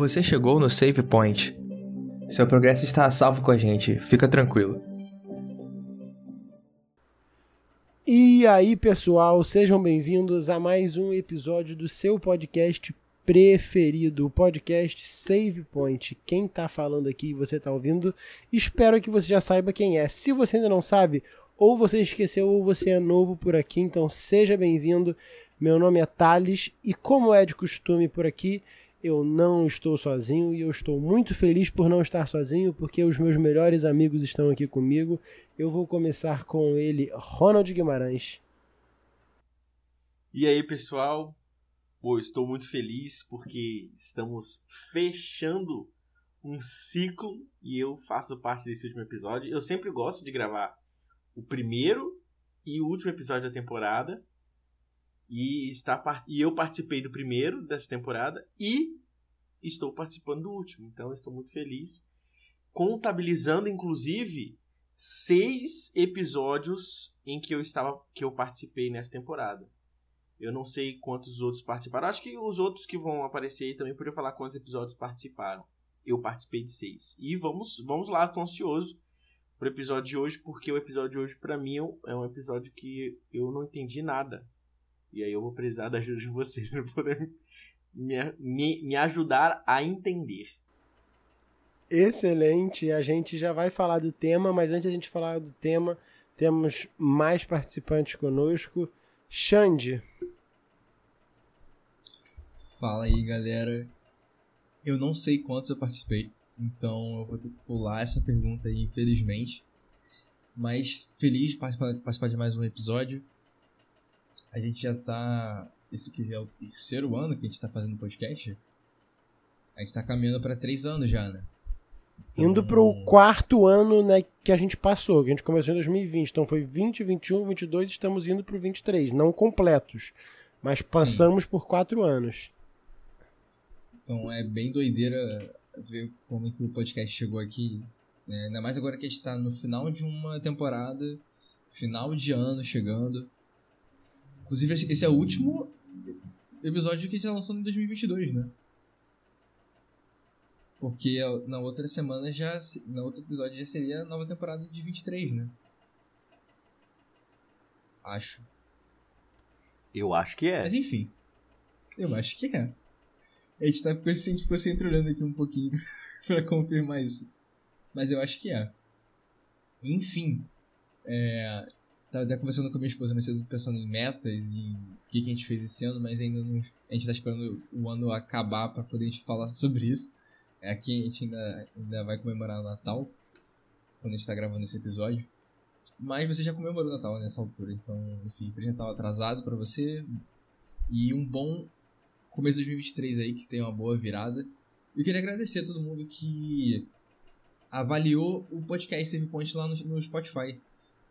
Você chegou no Save Point. Seu progresso está a salvo com a gente, fica tranquilo. E aí, pessoal, sejam bem-vindos a mais um episódio do seu podcast preferido, o podcast Save Point. Quem tá falando aqui e você tá ouvindo, espero que você já saiba quem é. Se você ainda não sabe, ou você esqueceu ou você é novo por aqui, então seja bem-vindo. Meu nome é Thales e como é de costume por aqui, eu não estou sozinho e eu estou muito feliz por não estar sozinho, porque os meus melhores amigos estão aqui comigo. Eu vou começar com ele, Ronald Guimarães. E aí, pessoal? Pô, estou muito feliz porque estamos fechando um ciclo e eu faço parte desse último episódio. Eu sempre gosto de gravar o primeiro e o último episódio da temporada. E, está, e eu participei do primeiro dessa temporada e estou participando do último. Então estou muito feliz. Contabilizando, inclusive, seis episódios em que eu estava que eu participei nessa temporada. Eu não sei quantos outros participaram. Acho que os outros que vão aparecer aí também poderiam falar quantos episódios participaram. Eu participei de seis. E vamos, vamos lá, estou ansioso pro episódio de hoje, porque o episódio de hoje, para mim, é um episódio que eu não entendi nada. E aí eu vou precisar da ajuda de vocês para poder me, me, me ajudar a entender. Excelente, a gente já vai falar do tema, mas antes de a gente falar do tema, temos mais participantes conosco. Xande, Fala aí, galera. Eu não sei quantos eu participei, então eu vou ter que pular essa pergunta aí, infelizmente. Mas feliz de participar de mais um episódio. A gente já tá. Esse aqui já é o terceiro ano que a gente tá fazendo podcast. A gente tá caminhando para três anos já, né? Então... Indo pro quarto ano né, que a gente passou, que a gente começou em 2020. Então foi 20, 21, 22 estamos indo pro 23. Não completos, mas passamos Sim. por quatro anos. Então é bem doideira ver como que o podcast chegou aqui. Né? Ainda mais agora que a gente está no final de uma temporada, final de ano chegando. Inclusive, esse é o último episódio que a gente está lançando em 2022, né? Porque na outra semana já. Na outro episódio já seria a nova temporada de 23, né? Acho. Eu acho que é. Mas enfim. Eu acho que é. A gente tá ficou, a gente ficou se entreolhando aqui um pouquinho pra confirmar isso. Mas eu acho que é. Enfim. É, tava até conversando com a minha esposa mais cedo, pensando em metas e o que, que a gente fez esse ano, mas ainda não. A gente tá esperando o ano acabar para poder a gente falar sobre isso. É, aqui a gente ainda, ainda vai comemorar o Natal, quando a gente tá gravando esse episódio. Mas você já comemorou o Natal nessa altura, então, enfim, já tava atrasado para você. E um bom começo de 2023 aí, que tem uma boa virada. Eu queria agradecer a todo mundo que avaliou o podcast Save Point lá no, no Spotify.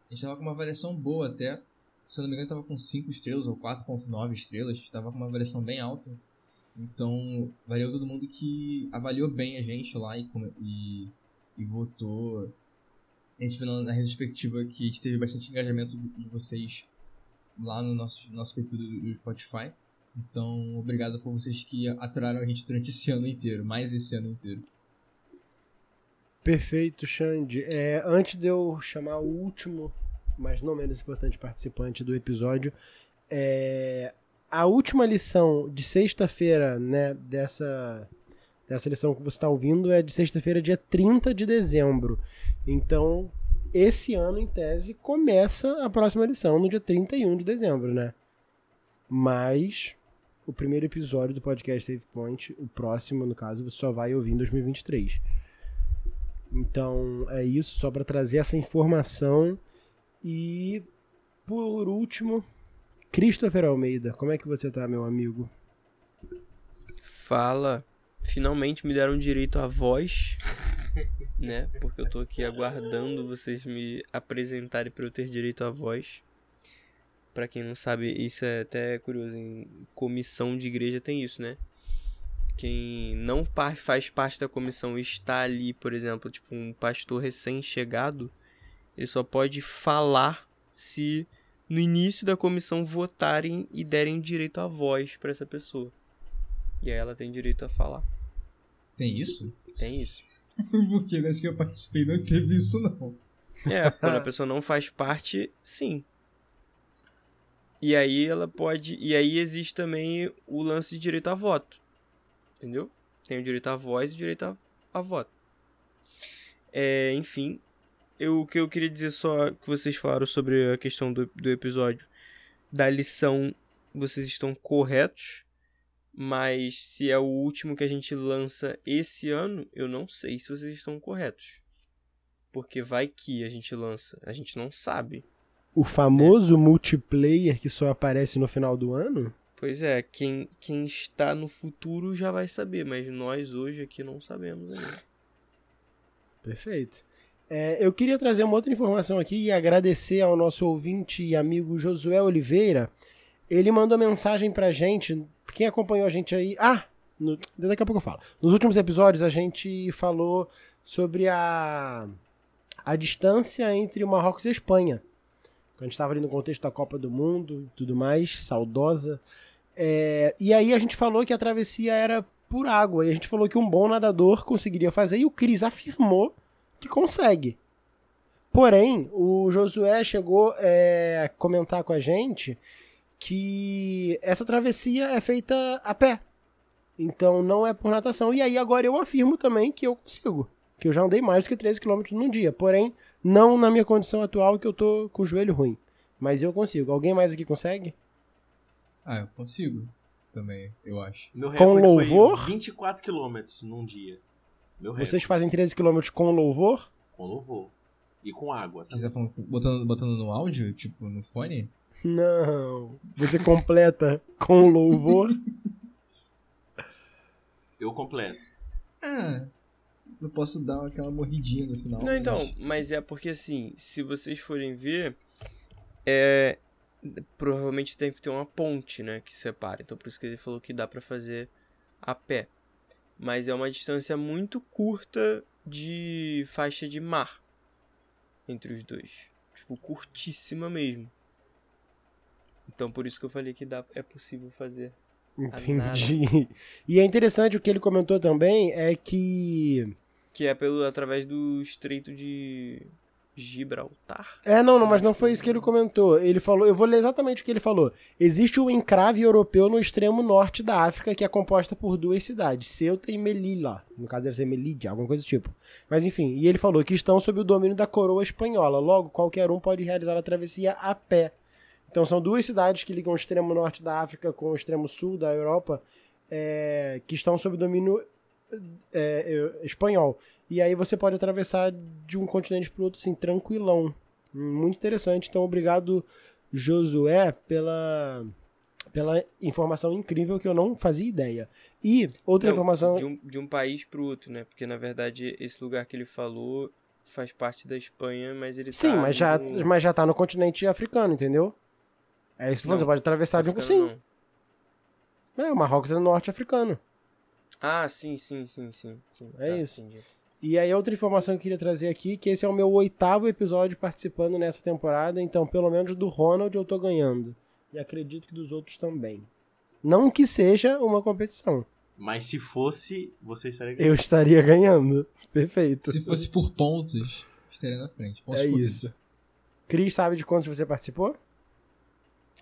A gente tava com uma avaliação boa até. Se eu não me engano, tava com 5 estrelas ou 4.9 estrelas. A gente tava com uma avaliação bem alta. Então, valeu todo mundo que avaliou bem a gente lá e, e, e votou. A gente viu na, retrospectiva que a gente teve bastante engajamento de vocês lá no nosso, nosso perfil do, do Spotify. Então, obrigado por vocês que aturaram a gente durante esse ano inteiro, mais esse ano inteiro. Perfeito, Xande. É, antes de eu chamar o último, mas não menos importante participante do episódio, é, a última lição de sexta-feira, né, dessa, dessa lição que você está ouvindo é de sexta-feira, dia 30 de dezembro. Então, esse ano, em tese, começa a próxima lição no dia 31 de dezembro, né? Mas o primeiro episódio do podcast Save Point, o próximo, no caso, você só vai ouvir em 2023. Então, é isso, só para trazer essa informação. E, por último, Christopher Almeida, como é que você tá, meu amigo? Fala. Finalmente me deram direito à voz, né? Porque eu tô aqui aguardando vocês me apresentarem para eu ter direito à voz. Para quem não sabe, isso é até curioso. Em comissão de igreja tem isso, né? Quem não faz parte da comissão e está ali, por exemplo, tipo um pastor recém-chegado, ele só pode falar se no início da comissão votarem e derem direito à voz para essa pessoa. E aí ela tem direito a falar. Tem isso? Tem isso. Porque acho que eu participei não teve isso, não. É, quando a pessoa não faz parte, sim. E aí ela pode. E aí existe também o lance de direito a voto. Entendeu? Tem o direito à voz e direito a voto. É, enfim. Eu, o que eu queria dizer só que vocês falaram sobre a questão do, do episódio da lição, vocês estão corretos. Mas se é o último que a gente lança esse ano, eu não sei se vocês estão corretos. Porque vai que a gente lança, a gente não sabe. O famoso multiplayer que só aparece no final do ano? Pois é, quem, quem está no futuro já vai saber, mas nós hoje aqui não sabemos ainda. Perfeito. É, eu queria trazer uma outra informação aqui e agradecer ao nosso ouvinte e amigo Josué Oliveira. Ele mandou mensagem pra gente. Quem acompanhou a gente aí. Ah! No, daqui a pouco eu falo. Nos últimos episódios a gente falou sobre a, a distância entre o Marrocos e a Espanha. Quando a gente estava ali no contexto da Copa do Mundo e tudo mais, saudosa. É, e aí a gente falou que a travessia era por água. E a gente falou que um bom nadador conseguiria fazer. E o Cris afirmou que consegue. Porém, o Josué chegou é, a comentar com a gente que essa travessia é feita a pé. Então não é por natação. E aí agora eu afirmo também que eu consigo. Que eu já andei mais do que 13 km num dia. Porém, não na minha condição atual que eu tô com o joelho ruim. Mas eu consigo. Alguém mais aqui consegue? Ah, eu consigo. Também, eu acho. Meu Com recorde louvor? foi 24 km num dia. Meu recorde. Vocês fazem 13 km com louvor? Com louvor. E com água. Você tá falando, botando, botando no áudio, tipo, no fone? Não. Você completa com louvor? Eu completo. Ah, eu posso dar aquela morridinha no final. Não, então, mas- mas é porque assim, se vocês forem ver, é. Provavelmente tem que ter uma ponte, né, que separa. Então por isso que ele falou que dá pra fazer a pé. Mas é uma distância muito curta de faixa de mar entre os dois. Tipo, curtíssima mesmo. Então por isso que eu falei que dá, é possível fazer. Entendi. E é interessante o que ele comentou também é que. Que é pelo através do Estreito de Gibraltar. É, não, não, mas não foi isso que ele comentou. Ele falou, eu vou ler exatamente o que ele falou. Existe o encrave europeu no extremo norte da África, que é composta por duas cidades, Ceuta e Melilla. No caso deve ser Melilla, alguma coisa do tipo. Mas enfim, e ele falou que estão sob o domínio da coroa espanhola. Logo, qualquer um pode realizar a travessia a pé. Então são duas cidades que ligam o extremo norte da África com o extremo sul da Europa, é, que estão sob domínio é, é, espanhol. E aí você pode atravessar de um continente para outro, assim, tranquilão. Muito interessante. Então, obrigado, Josué, pela, pela informação incrível que eu não fazia ideia. E outra Não, informação. De um, de um país pro outro, né? Porque na verdade esse lugar que ele falou faz parte da Espanha, mas ele Sim, tá mas já, no... mas já tá no continente africano, entendeu? É isso que você pode atravessar de um. Sim, não. é, o Marrocos é no norte africano. Ah, sim, sim, sim, sim. sim. É Tá, isso. entendi. E aí, outra informação que eu queria trazer aqui, que esse é o meu oitavo episódio participando nessa temporada, então pelo menos do Ronald eu tô ganhando. E acredito que dos outros também. Não que seja uma competição. Mas se fosse, você estaria ganhando. Eu estaria ganhando. Perfeito. Se fosse por pontos, estaria na frente. Pontos É isso. Cris, sabe de quantos você participou?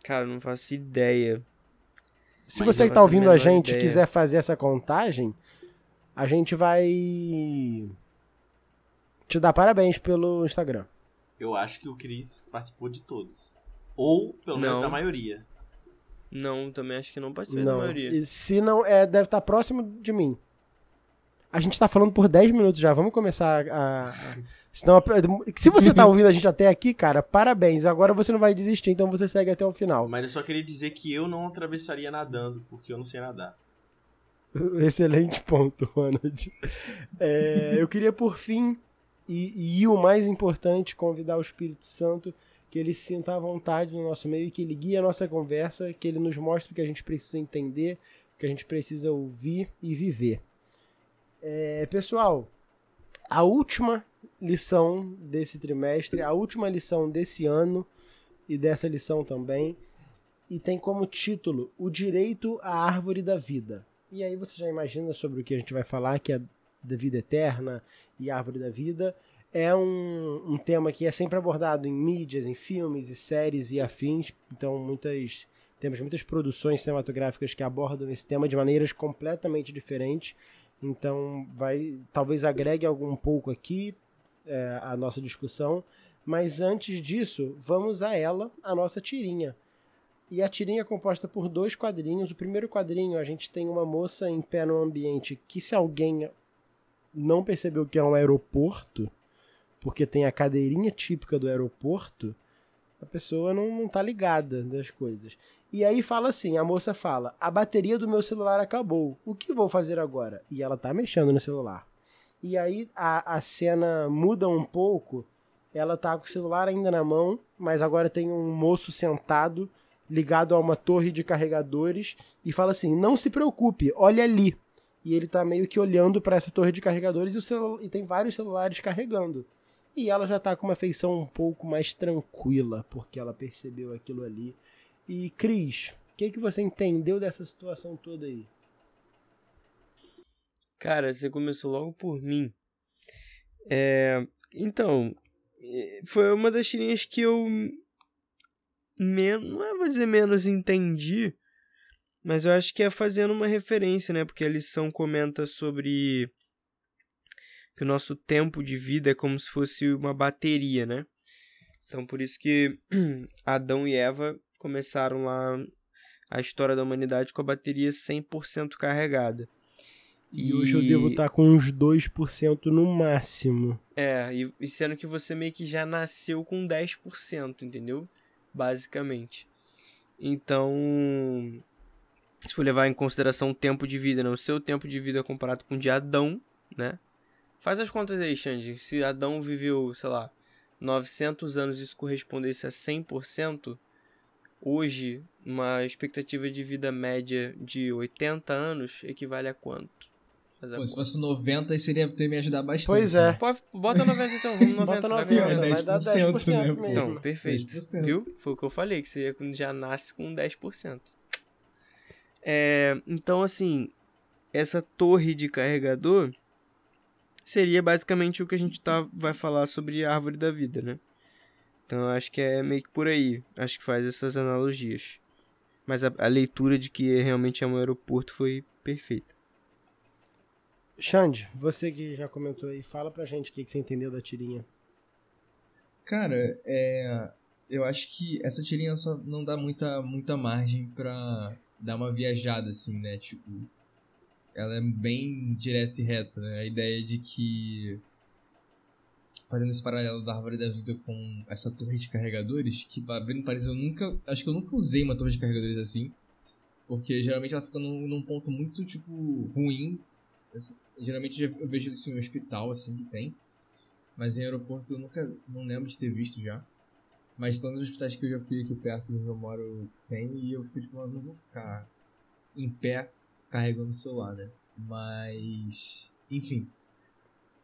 Cara, não faço ideia. Se Mas você que tá a ouvindo a menor gente ideia. quiser fazer essa contagem, a gente vai te dar parabéns pelo Instagram. Eu acho que o Chris participou de todos. Ou, pelo menos, Não. da maioria. Não, também acho que não participei da Não. maioria. E se não, é, deve estar próximo de mim. A gente tá falando por 10 minutos já. Vamos começar a. a- Senão, se você tá ouvindo a gente até aqui, cara, parabéns. Agora você não vai desistir, então você segue até o final. Mas eu só queria dizer que eu não atravessaria nadando, porque eu não sei nadar. Excelente ponto, Ronald. É, eu queria, por fim, e, e o mais importante, convidar o Espírito Santo que ele se sinta à vontade no nosso meio, que ele guie a nossa conversa, que ele nos mostre o que a gente precisa entender, o que a gente precisa ouvir e viver. É, pessoal, a última lição desse trimestre, a última lição desse ano e dessa lição também, e tem como título O Direito à Árvore da Vida. E aí você já imagina sobre o que a gente vai falar, que é da vida eterna e árvore da vida. É um, um tema que é sempre abordado em mídias, em filmes e séries e afins. Então, muitas temos muitas produções cinematográficas que abordam esse tema de maneiras completamente diferentes. Então, vai talvez agregue algum pouco aqui é, a nossa discussão. Mas antes disso, vamos a ela, a nossa tirinha. E a tirinha é composta por dois quadrinhos. O primeiro quadrinho, a gente tem uma moça em pé no ambiente que, se alguém não percebeu que é um aeroporto, porque tem a cadeirinha típica do aeroporto, a pessoa não, não tá ligada das coisas. E aí fala assim, a moça fala, a bateria do meu celular acabou, o que vou fazer agora? E ela tá mexendo no celular. E aí a, a cena muda um pouco, ela tá com o celular ainda na mão, mas agora tem um moço sentado, ligado a uma torre de carregadores, e fala assim, não se preocupe, olha ali. E ele tá meio que olhando para essa torre de carregadores e, o e tem vários celulares carregando. E ela já tá com uma feição um pouco mais tranquila, porque ela percebeu aquilo ali. E Cris, o que, que você entendeu dessa situação toda aí? Cara, você começou logo por mim. É, então, é, foi uma das tirinhas que eu menos, não é, vou dizer menos entendi, mas eu acho que é fazendo uma referência, né? Porque a lição comenta sobre que o nosso tempo de vida é como se fosse uma bateria, né? Então por isso que Adão e Eva começaram lá a história da humanidade com a bateria 100% carregada. E, e hoje eu devo estar tá com uns 2% no máximo. É, e, e sendo que você meio que já nasceu com 10%, entendeu? Basicamente. Então, se for levar em consideração o tempo de vida, né? O seu tempo de vida comparado com o de Adão, né? Faz as contas aí, Xande. Se Adão viveu, sei lá, 900 anos e isso correspondesse a 100%, hoje, uma expectativa de vida média de 80 anos equivale a quanto? Pô, se fosse 90, aí seria ter me ajudar bastante. Pois é. Né? Pode, bota 90 então, vamos 90. Bota 90, vai, vai dar 10%, 10% né? Mesmo. Então, perfeito. 10%. Viu? Foi o que eu falei, que você já nasce com 10%. É, então, assim, essa torre de carregador seria basicamente o que a gente tá, vai falar sobre a árvore da vida, né? Então acho que é meio que por aí. Acho que faz essas analogias. Mas a, a leitura de que realmente é um aeroporto foi perfeita. Xande, você que já comentou aí, fala pra gente o que, que você entendeu da tirinha. Cara, é. Eu acho que essa tirinha só não dá muita, muita margem pra dar uma viajada, assim, né? Tipo, ela é bem direta e reta, né? A ideia de que fazendo esse paralelo da árvore da vida com essa torre de carregadores, que abrindo parece eu nunca, acho que eu nunca usei uma torre de carregadores assim, porque geralmente ela fica num, num ponto muito tipo ruim. Geralmente eu vejo isso em hospital assim que tem, mas em aeroporto eu nunca não lembro de ter visto já. Mas todos os hospitais que eu já fui aqui perto onde eu moro tem e eu fico tipo, não vou ficar em pé carregando o celular, né? Mas, enfim.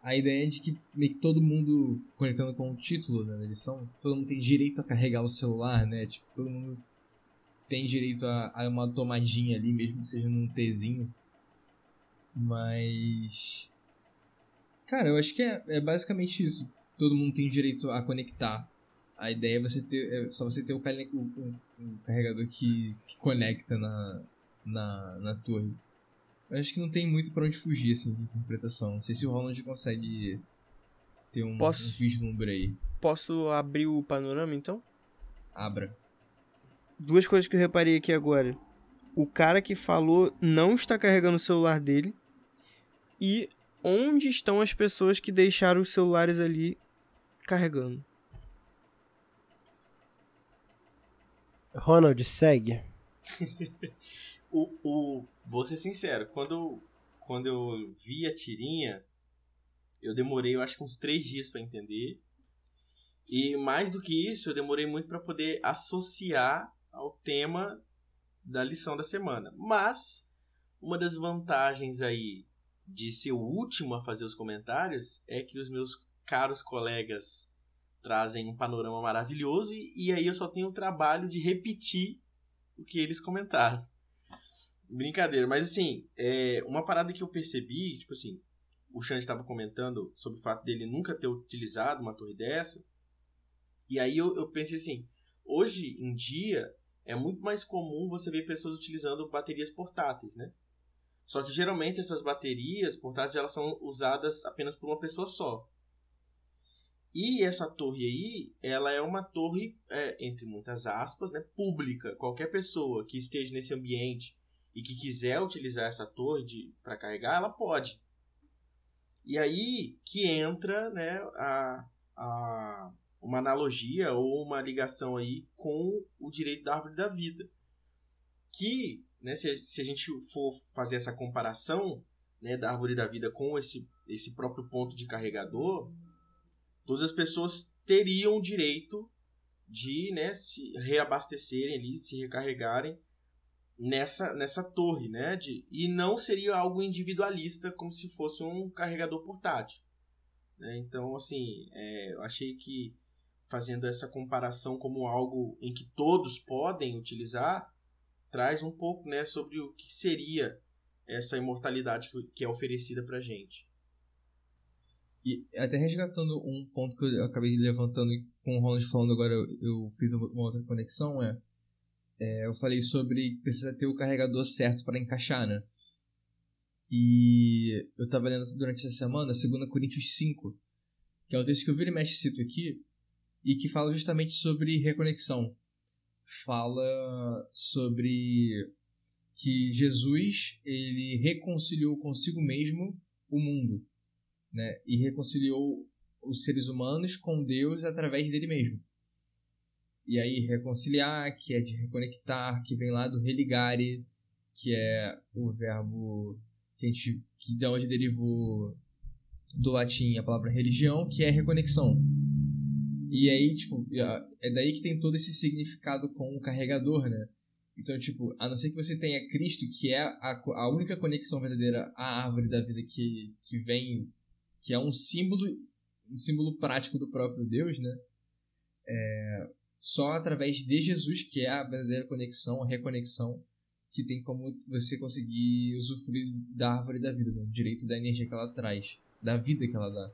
A ideia é de que meio que todo mundo, conectando com o título né, da lição, todo mundo tem direito a carregar o celular, né? Tipo, todo mundo tem direito a, a uma tomadinha ali, mesmo que seja num Tzinho. Mas. Cara, eu acho que é, é basicamente isso. Todo mundo tem direito a conectar. A ideia é você ter. É só você ter o, o, o carregador que, que conecta na, na, na torre. Eu acho que não tem muito para onde fugir, assim, de interpretação. Não sei se o Roland consegue ter um, Posso... um vislumbre aí. Posso abrir o panorama, então? Abra. Duas coisas que eu reparei aqui agora. O cara que falou não está carregando o celular dele. E onde estão as pessoas que deixaram os celulares ali carregando? Ronald, segue. o, o, vou ser sincero, quando, quando eu vi a tirinha, eu demorei, eu acho que uns três dias para entender. E mais do que isso, eu demorei muito para poder associar ao tema da lição da semana. Mas uma das vantagens aí de ser o último a fazer os comentários é que os meus caros colegas trazem um panorama maravilhoso e, e aí eu só tenho o trabalho de repetir o que eles comentaram. Brincadeira, mas assim, é, uma parada que eu percebi, tipo assim, o Xande estava comentando sobre o fato dele nunca ter utilizado uma torre dessa. E aí eu, eu pensei assim, hoje em dia é muito mais comum você ver pessoas utilizando baterias portáteis, né? Só que geralmente essas baterias portáteis elas são usadas apenas por uma pessoa só. E essa torre aí, ela é uma torre, é, entre muitas aspas, né, pública. Qualquer pessoa que esteja nesse ambiente e que quiser utilizar essa torre para carregar, ela pode. E aí que entra né, a, a, uma analogia ou uma ligação aí com o direito da árvore da vida. Que, né, se, se a gente for fazer essa comparação né, da árvore da vida com esse, esse próprio ponto de carregador, todas as pessoas teriam o direito de né, se reabastecerem ali, se recarregarem nessa, nessa torre, né? De, e não seria algo individualista como se fosse um carregador portátil. Né? Então, assim, é, eu achei que fazendo essa comparação como algo em que todos podem utilizar, traz um pouco né, sobre o que seria essa imortalidade que é oferecida para gente. E até resgatando um ponto que eu acabei levantando com o Ronald falando agora, eu, fiz uma outra conexão, é, é, eu falei sobre precisa ter o carregador certo para encaixar, né? E eu estava lendo durante essa semana 2 Coríntios 5, que é um texto que eu viro e mexe cito aqui, e que fala justamente sobre reconexão. Fala sobre que Jesus ele reconciliou consigo mesmo o mundo né? E reconciliou os seres humanos com Deus através dele mesmo. E aí reconciliar, que é de reconectar, que vem lá do religare, que é o verbo que a gente que de onde derivou do latim a palavra religião, que é reconexão. E aí, tipo, é daí que tem todo esse significado com o carregador, né? Então, tipo, a não ser que você tenha Cristo, que é a, a única conexão verdadeira à árvore da vida que, que vem que é um símbolo, um símbolo prático do próprio Deus, né? É, só através de Jesus, que é a verdadeira conexão, a reconexão, que tem como você conseguir usufruir da árvore da vida, né? direito da energia que ela traz, da vida que ela dá.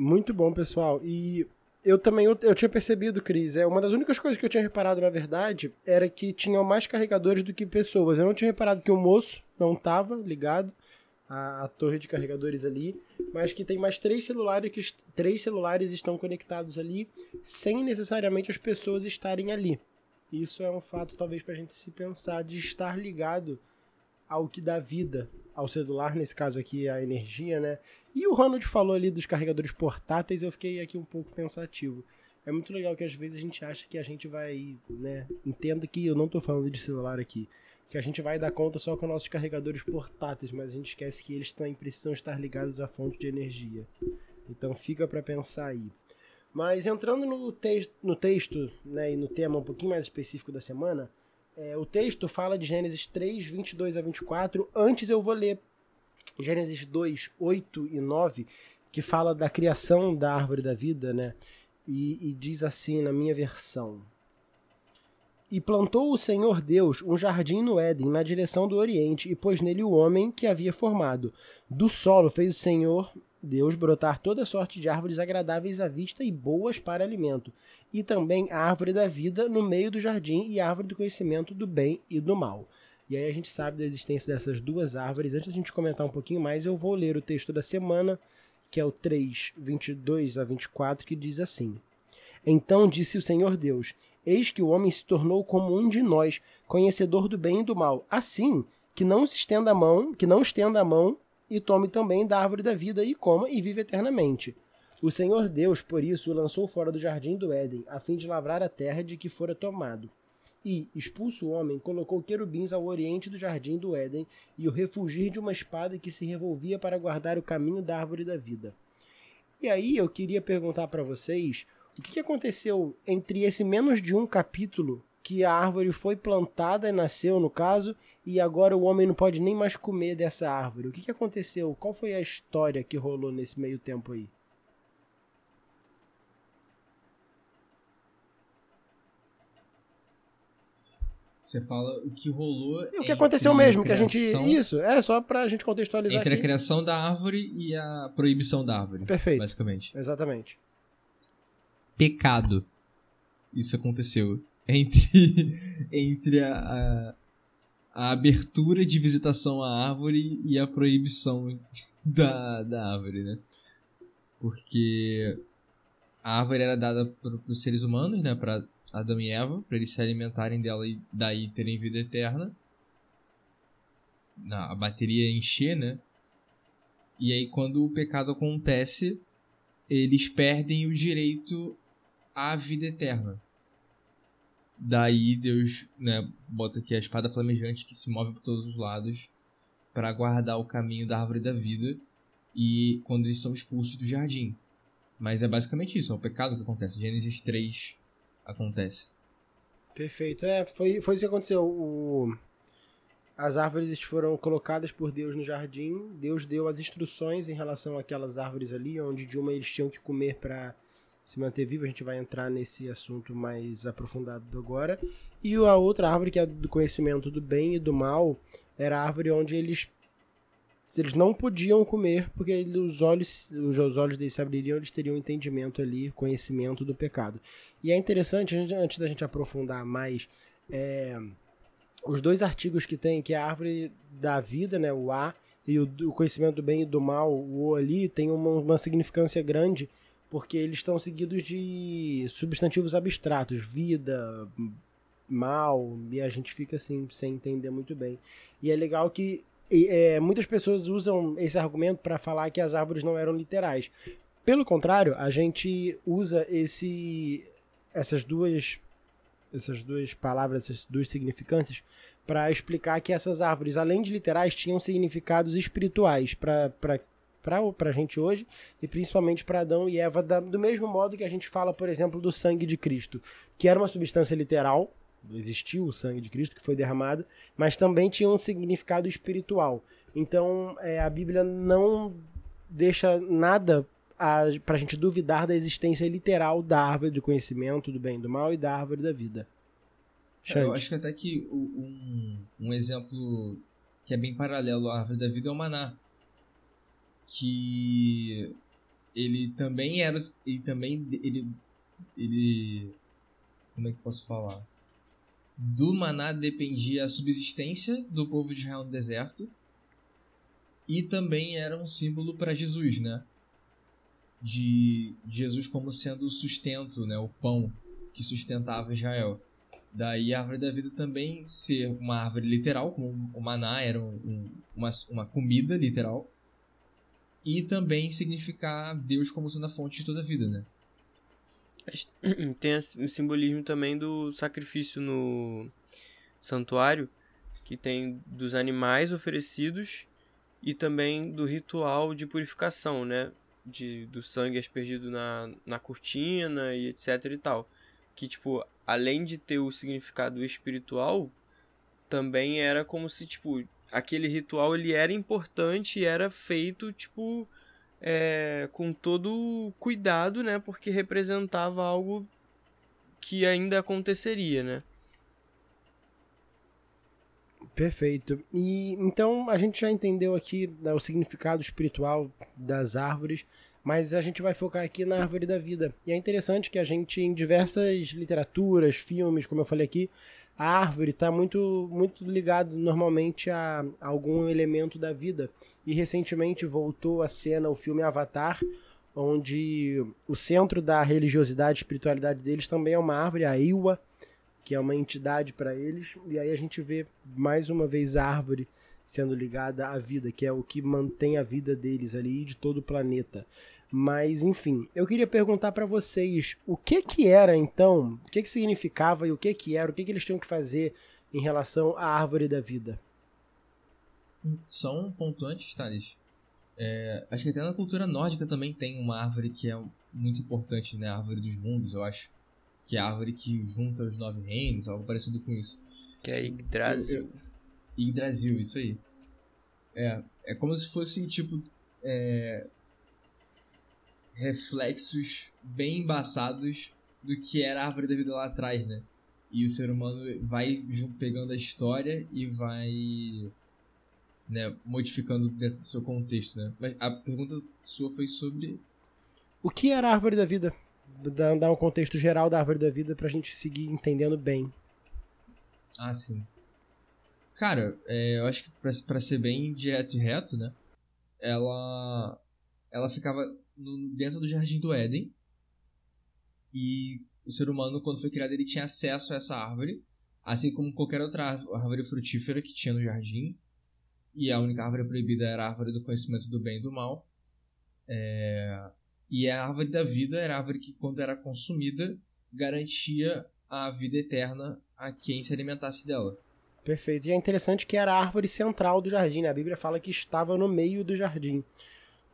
Muito bom, pessoal. E eu também eu, eu, tinha percebido, Cris, é uma das únicas coisas que eu tinha reparado, na verdade, era que tinham mais carregadores do que pessoas. Eu não tinha reparado que o moço não estava ligado a, a, torre de carregadores ali, mas que tem mais três celulares que três celulares estão conectados ali, sem necessariamente as pessoas estarem ali. Isso é um fato talvez para a gente se pensar de estar ligado ao que dá vida ao celular, nesse caso aqui a energia, né? E o Ronald falou ali dos carregadores portáteis, eu fiquei aqui um pouco pensativo. É muito legal que às vezes a gente acha que a gente vai, né? Entenda que eu não estou falando de celular aqui que a gente vai dar conta só com nossos carregadores portáteis, mas a gente esquece que eles também precisam estar ligados à fonte de energia. Então fica para pensar aí. Mas entrando no, te no texto né, e no tema um pouquinho mais específico da semana, é, o texto fala de Gênesis 3, 22 a 24. Antes eu vou ler Gênesis 2, 8 e 9, que fala da criação da árvore da vida, né? E, e diz assim na minha versão: e plantou o Senhor Deus um jardim no Éden, na direção do Oriente, e pôs nele o homem que havia formado. Do solo fez o Senhor Deus brotar toda sorte de árvores agradáveis à vista e boas para alimento, e também a árvore da vida no meio do jardim e a árvore do conhecimento do bem e do mal. E aí a gente sabe da existência dessas duas árvores. Antes da gente comentar um pouquinho mais, eu vou ler o texto da semana, que é o 3, 22 a 24, que diz assim: Então disse o Senhor Deus: Eis que o homem se tornou como um de nós, conhecedor do bem e do mal. Assim, que não se estenda a mão, que não estenda a mão e tome também da árvore da vida e coma e vive eternamente. O Senhor Deus, por isso, o lançou fora do jardim do Éden, a fim de lavrar a terra de que fora tomado. E, expulso o homem, colocou querubins ao oriente do jardim do Éden e o refugir de uma espada que se revolvia para guardar o caminho da árvore da vida. E aí eu queria perguntar para vocês o que, aconteceu entre esse menos de um capítulo que a árvore foi plantada e nasceu, no caso, e agora o homem não pode nem mais comer dessa árvore? O que, que aconteceu? Qual foi a história que rolou nesse meio tempo aí? Você fala o que rolou. E o que aconteceu mesmo, que a gente. Isso, é só pra gente contextualizar Entre a aqui. criação da árvore e a proibição da árvore. Perfeito. Basicamente. Exatamente. Pecado. Isso aconteceu. Entre, entre a, a, a abertura de visitação à árvore e a proibição da, da árvore, né? Porque a árvore era dada para os seres humanos, né? Para Adão e Eva, para eles se alimentarem dela e daí terem vida eterna. Na, a bateria encher, né? E aí quando o pecado acontece, eles perdem o direito à vida eterna. Daí Deus, né, bota aqui a espada flamejante que se move por todos os lados para guardar o caminho da árvore da vida e quando eles são expulsos do jardim. Mas é basicamente isso, é o pecado que acontece. Gênesis 3 acontece. Perfeito. É, foi, foi isso que aconteceu. O- As árvores foram colocadas por Deus no jardim. Deus deu as instruções em relação àquelas árvores ali, onde de uma eles tinham que comer para se manter vivo. A gente vai entrar nesse assunto mais aprofundado agora. E a outra árvore, que é do conhecimento do bem e do mal, era a árvore onde eles eles não podiam comer porque os olhos os olhos deles se abririam eles teriam entendimento ali conhecimento do pecado e é interessante antes da gente aprofundar mais é, os dois artigos que tem que é a árvore da vida né o A e o, o conhecimento do bem e do mal o O ali tem uma, uma significância grande porque eles estão seguidos de substantivos abstratos vida mal e a gente fica assim sem entender muito bem e é legal que é, muitas pessoas usam esse argumento para falar que as árvores não eram literais. Pelo contrário, a gente usa esse, essas duas essas duas palavras, essas duas significâncias, para explicar que essas árvores, além de literais, tinham significados espirituais para para a gente hoje e principalmente para Adão e Eva, da- do mesmo modo que a gente fala, por exemplo, do sangue de Cristo, que era uma substância literal, existiu o sangue de Cristo que foi derramado, mas também tinha um significado espiritual. Então, é, a Bíblia não deixa nada para a gente duvidar da existência literal da árvore do conhecimento do bem e do mal e da árvore da vida. É, eu acho que até que um, um exemplo que é bem paralelo à árvore da vida é o maná. Que ele também era. Ele também. Ele. Ele. Como é que posso falar? Do maná dependia a subsistência do povo de Israel no deserto. E também era um símbolo para Jesus, né? De Jesus como sendo o sustento, né? O pão que sustentava Israel. Daí a árvore da vida também ser uma árvore literal, como o maná era um- uma, uma comida literal. E também significar Deus como sendo a fonte de toda a vida, né? Tem o simbolismo também do sacrifício no santuário, que tem dos animais oferecidos e também do ritual de purificação, né? De, do sangue aspergido na, na cortina e etc e tal. Que, tipo, além de ter o significado espiritual, também era como se, tipo, aquele ritual ele era importante e era feito, tipo, é, com todo cuidado, né? Porque representava algo que ainda aconteceria, né? Perfeito. E então a gente já entendeu aqui né, o significado espiritual das árvores, mas a gente vai focar aqui na árvore da vida. E é interessante que a gente, em diversas literaturas, filmes, como eu falei aqui, a árvore está muito, muito ligado normalmente a algum elemento da vida. E recentemente voltou à cena o filme Avatar, onde o centro da religiosidade e espiritualidade deles também é uma árvore, a Iwa, que é uma entidade para eles. E aí a gente vê mais uma vez a árvore sendo ligada à vida, que é o que mantém a vida deles ali e de todo o planeta. Mas enfim, eu queria perguntar para vocês o que que era então, o que que significava e o que que era, o que que eles tinham que fazer em relação à árvore da vida. Só um ponto antes, Thales. É, acho que até na cultura nórdica também tem uma árvore que é muito importante, né? A árvore dos mundos, eu acho. Que é a árvore que junta os nove reinos, algo parecido com isso. Que é Yggdrasil. Yggdrasil, isso aí. É, é como se fosse, tipo, é, reflexos bem embaçados do que era a árvore da vida lá atrás, né? E o ser humano vai pegando a história e vai né, modificando dentro do seu contexto, né? Mas a pergunta sua foi sobre o que era a árvore da vida? Dar um contexto geral da árvore da vida pra gente seguir entendendo bem. Ah, sim. Cara, é, eu acho que pra, pra ser bem direto e reto, né? Ela. Ela ficava no, dentro do Jardim do Éden. E o ser humano, quando foi criado, ele tinha acesso a essa árvore. Assim como qualquer outra árvore frutífera que tinha no jardim. E a única árvore proibida era a árvore do conhecimento do bem e do mal. É... E a árvore da vida era a árvore que, quando era consumida, garantia a vida eterna a quem se alimentasse dela. Perfeito. E é interessante que era a árvore central do jardim. Né? A Bíblia fala que estava no meio do jardim.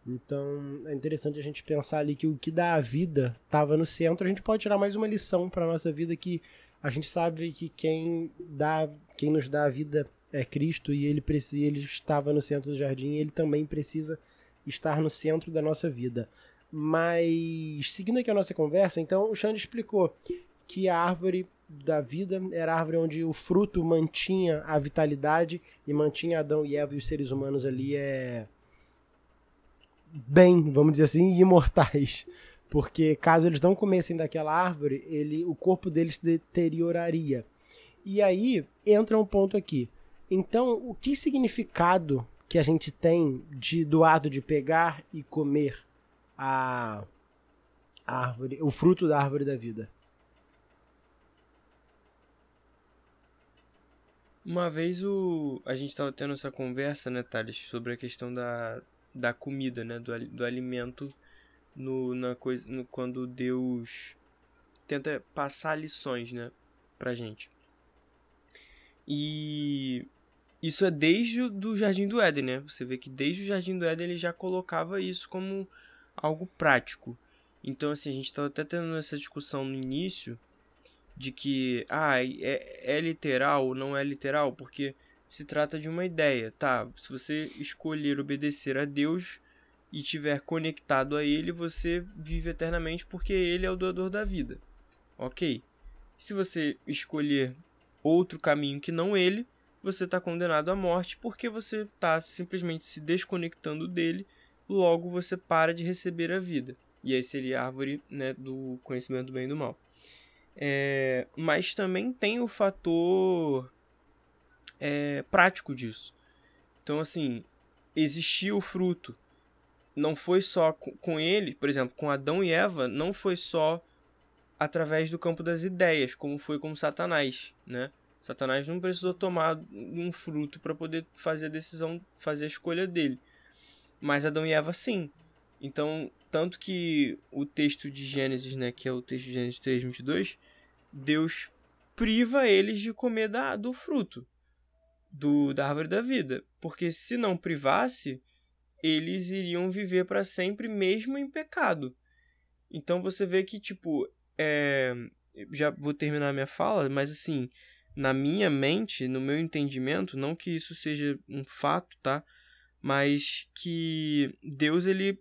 Então é interessante a gente pensar ali que o que dá a vida estava no centro. A gente pode tirar mais uma lição para nossa vida que a gente sabe que quem dá, quem nos dá a vida é Cristo e ele precisa, ele estava no centro do jardim. E ele também precisa estar no centro da nossa vida. Mas seguindo aqui a nossa conversa, então o Xande explicou que a árvore da vida era a árvore onde o fruto mantinha a vitalidade e mantinha Adão e Eva e os seres humanos ali é bem, vamos dizer assim, imortais. Porque caso eles não comessem daquela árvore, ele, o corpo deles se deterioraria. E aí entra um ponto aqui. Então, o que significado que a gente tem de, do ato de pegar e comer a árvore, o fruto da árvore da vida? Uma vez o a gente estava tendo essa conversa, né, Thales, sobre a questão da, da comida, né, do, do alimento no, na coisa, no, quando Deus tenta passar lições, né, pra gente. E isso é desde o Jardim do Éden, né? Você vê que desde o Jardim do Éden ele já colocava isso como algo prático. Então, assim, a gente estava até tendo essa discussão no início de que ah, é, é literal ou não é literal, porque se trata de uma ideia, tá? Se você escolher obedecer a Deus e estiver conectado a Ele, você vive eternamente porque Ele é o doador da vida, ok? Se você escolher outro caminho que não Ele, você está condenado à morte porque você está simplesmente se desconectando dele, logo você para de receber a vida. E aí seria a árvore né, do conhecimento do bem e do mal. É, mas também tem o fator é, prático disso. Então, assim, existiu o fruto. Não foi só com ele, por exemplo, com Adão e Eva, não foi só através do campo das ideias, como foi com Satanás, né? Satanás não precisou tomar um fruto para poder fazer a decisão, fazer a escolha dele. Mas Adão e Eva sim. Então, tanto que o texto de Gênesis, né, que é o texto de Gênesis 3, 22, Deus priva eles de comer da, do fruto do, da árvore da vida. Porque se não privasse, eles iriam viver para sempre, mesmo em pecado. Então você vê que, tipo, é... já vou terminar minha fala, mas assim, na minha mente, no meu entendimento, não que isso seja um fato, tá? Mas que Deus, ele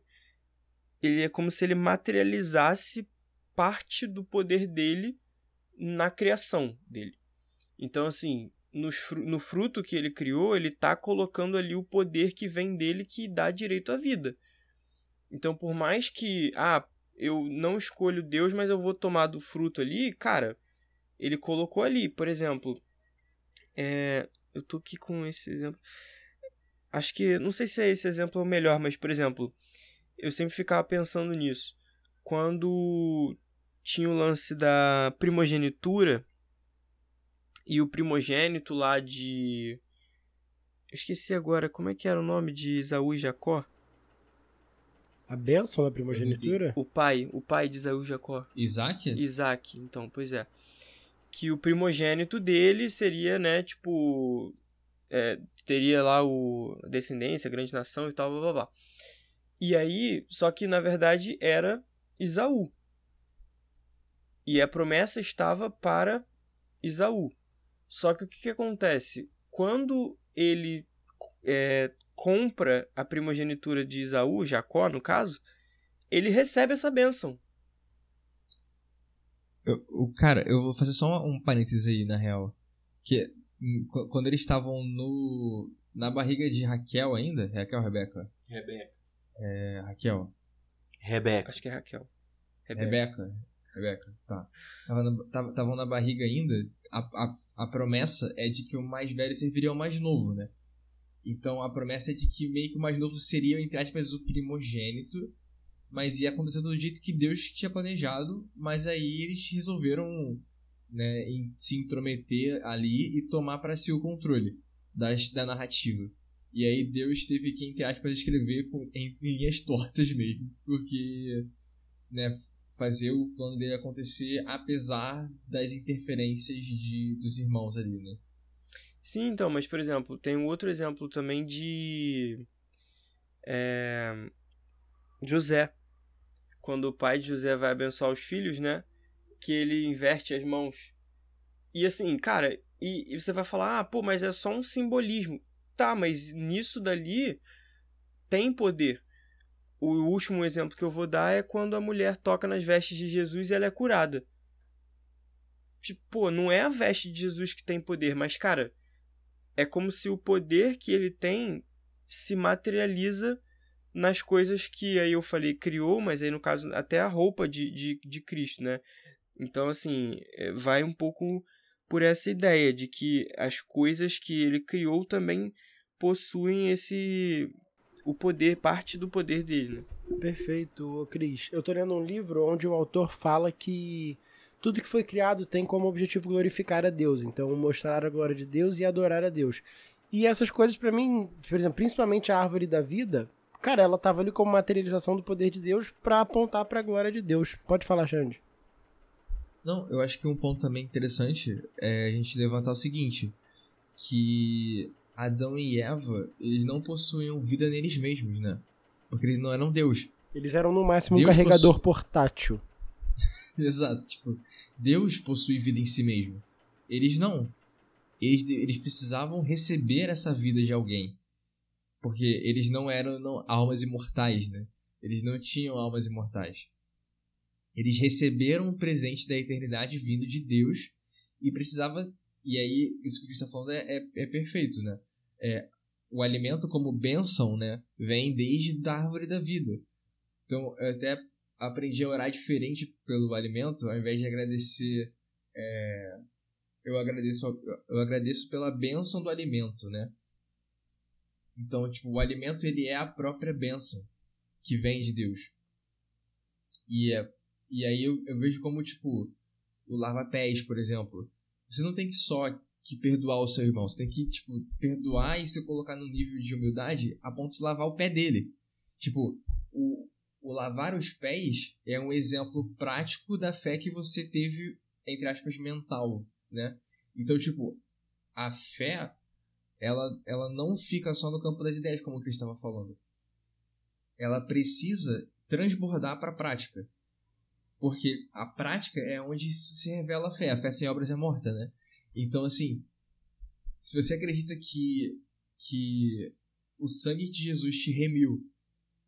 ele é como se ele materializasse parte do poder dele na criação dele. Então, assim, no, no fruto que ele criou, ele está colocando ali o poder que vem dele que dá direito à vida. Então, por mais que, ah, eu não escolho Deus, mas eu vou tomar do fruto ali, cara, ele colocou ali. Por exemplo, é, eu tô aqui com esse exemplo. Acho que, não sei se é esse exemplo o melhor, mas, por exemplo, eu sempre ficava pensando nisso. Quando tinha o lance da primogenitura e o primogênito lá de. Eu esqueci agora, como é que era o nome de Isaú e Jacó? A bênção da primogenitura? O pai, o pai de Isaú e Jacó. Isaac? Isaac, então, pois é. Que o primogênito dele seria, né, tipo. É, teria lá o a descendência, a grande nação e tal, blá blá blá. E aí, só que na verdade era Isaú. E a promessa estava para Isaú. Só que o que, que acontece? Quando ele é, compra a primogenitura de Isaú, Jacó no caso, ele recebe essa bênção. Eu, o cara, eu vou fazer só um parênteses aí, na real. Que hum, qu- quando eles estavam no. Na barriga de Raquel ainda? Raquel ou Rebeca? Rebeca. É, Raquel. Rebeca. Acho que é Raquel. Rebeca. Rebeca. Rebeca, tá. Estavam na, tava- na barriga ainda. A, a, a promessa é de que o mais velho serviria ao mais novo, né? Então a promessa é de que meio que o mais novo seria, entre aspas, o primogênito. Mas ia acontecer do jeito que Deus tinha planejado. Mas aí eles resolveram né, se intrometer ali e tomar para si o controle das, da narrativa. E aí Deus teve que, entre aspas, escrever com, em, em linhas tortas mesmo. Porque né, fazer o plano dele acontecer apesar das interferências de, dos irmãos ali, né? Sim, então, mas por exemplo, tem um outro exemplo também de. é, José. Quando o pai de José vai abençoar os filhos, né? Que ele inverte as mãos. E assim, cara, e, e você vai falar, ah, pô, mas é só um simbolismo. Tá, mas nisso dali tem poder. O último exemplo que eu vou dar é quando a mulher toca nas vestes de Jesus e ela é curada. Tipo, pô, não é a veste de Jesus que tem poder, mas, cara, é como se o poder que ele tem se materializa nas coisas que aí eu falei criou, mas aí no caso até a roupa de, de, de Cristo, né? Então, assim, é, vai um pouco por essa ideia de que as coisas que ele criou também possuem esse o poder, parte do poder dele? Perfeito, Cris. Eu tô lendo um livro onde o autor fala que tudo que foi criado tem como objetivo glorificar a Deus, então mostrar a glória de Deus e adorar a Deus. E essas coisas pra mim, por exemplo, principalmente a árvore da vida, cara, ela tava ali como materialização do poder de Deus pra apontar pra glória de Deus. Pode falar, Xande. Não, eu acho que um ponto também interessante é a gente levantar o seguinte, que Adão e Eva, eles não possuíam vida neles mesmos, né? Porque eles não eram Deus. Eles eram no máximo um Deus carregador possu- portátil. Exato, tipo, Deus possui vida em si mesmo. Eles não. Eles, eles precisavam receber essa vida de alguém. Porque eles não eram não, almas imortais, né? Eles não tinham almas imortais. Eles receberam o presente da eternidade vindo de Deus e precisava. E aí, isso que o Cristo está falando é, é, é perfeito, né? É, o alimento como bênção, né? Vem desde a árvore da vida. Então, eu até aprendi a orar diferente pelo alimento, ao invés de agradecer. é, eu agradeço eu agradeço pela bênção do alimento, né? Então, tipo, o alimento ele é a própria bênção que vem de Deus. E, é, e aí eu, eu vejo como, tipo, o lava-pés, por exemplo. Você não tem que só que perdoar o seu irmão, você tem que, tipo, perdoar e se colocar no nível de humildade a ponto de lavar o pé dele. Tipo, o, o lavar os pés é um exemplo prático da fé que você teve, entre aspas, mental, né? Então, tipo, a fé, ela, ela não fica só no campo das ideias, como o Cris estava falando. Ela precisa transbordar para a prática. Porque a prática é onde se revela a fé. A fé sem obras é morta, né? Então, assim, se você acredita que, que o sangue de Jesus te remiu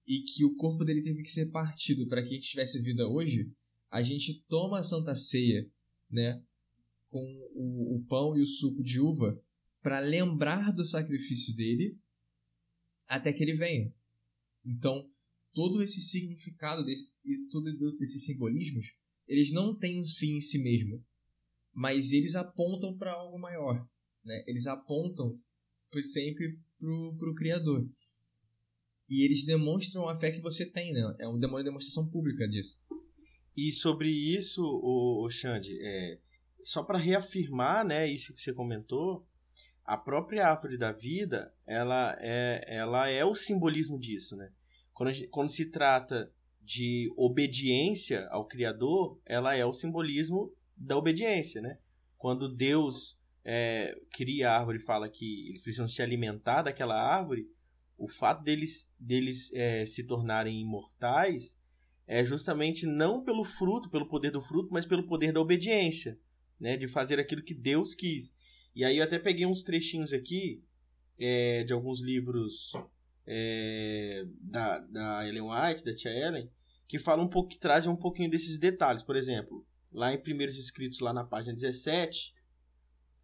e que o corpo dele teve que ser partido para que a gente tivesse vida hoje, a gente toma a Santa Ceia, né? Com o, o pão e o suco de uva para lembrar do sacrifício dele até que ele venha. Então, todo esse significado desse, e todos esses simbolismos, eles não têm um fim em si mesmo, mas eles apontam para algo maior, né? Eles apontam sempre pro, pro Criador. E eles demonstram a fé que você tem, né? É uma demonstração pública disso. E sobre isso, o, o Xande, é, só para reafirmar, né, isso que você comentou, a própria árvore da vida, ela é, ela é o simbolismo disso, né? Quando, gente- quando se trata de obediência ao Criador, ela é o simbolismo da obediência, né? Quando Deus é, cria a árvore e fala que eles precisam se alimentar daquela árvore, o fato deles, deles é, se tornarem imortais é justamente não pelo fruto, pelo poder do fruto, mas pelo poder da obediência, né? De fazer aquilo que Deus quis. E aí eu até peguei uns trechinhos aqui é, de alguns livros é, da, da Ellen White, da tia Ellen, que falam um pouco, que trazem um pouquinho desses detalhes. Por exemplo, lá em Primeiros Escritos, lá na página 17,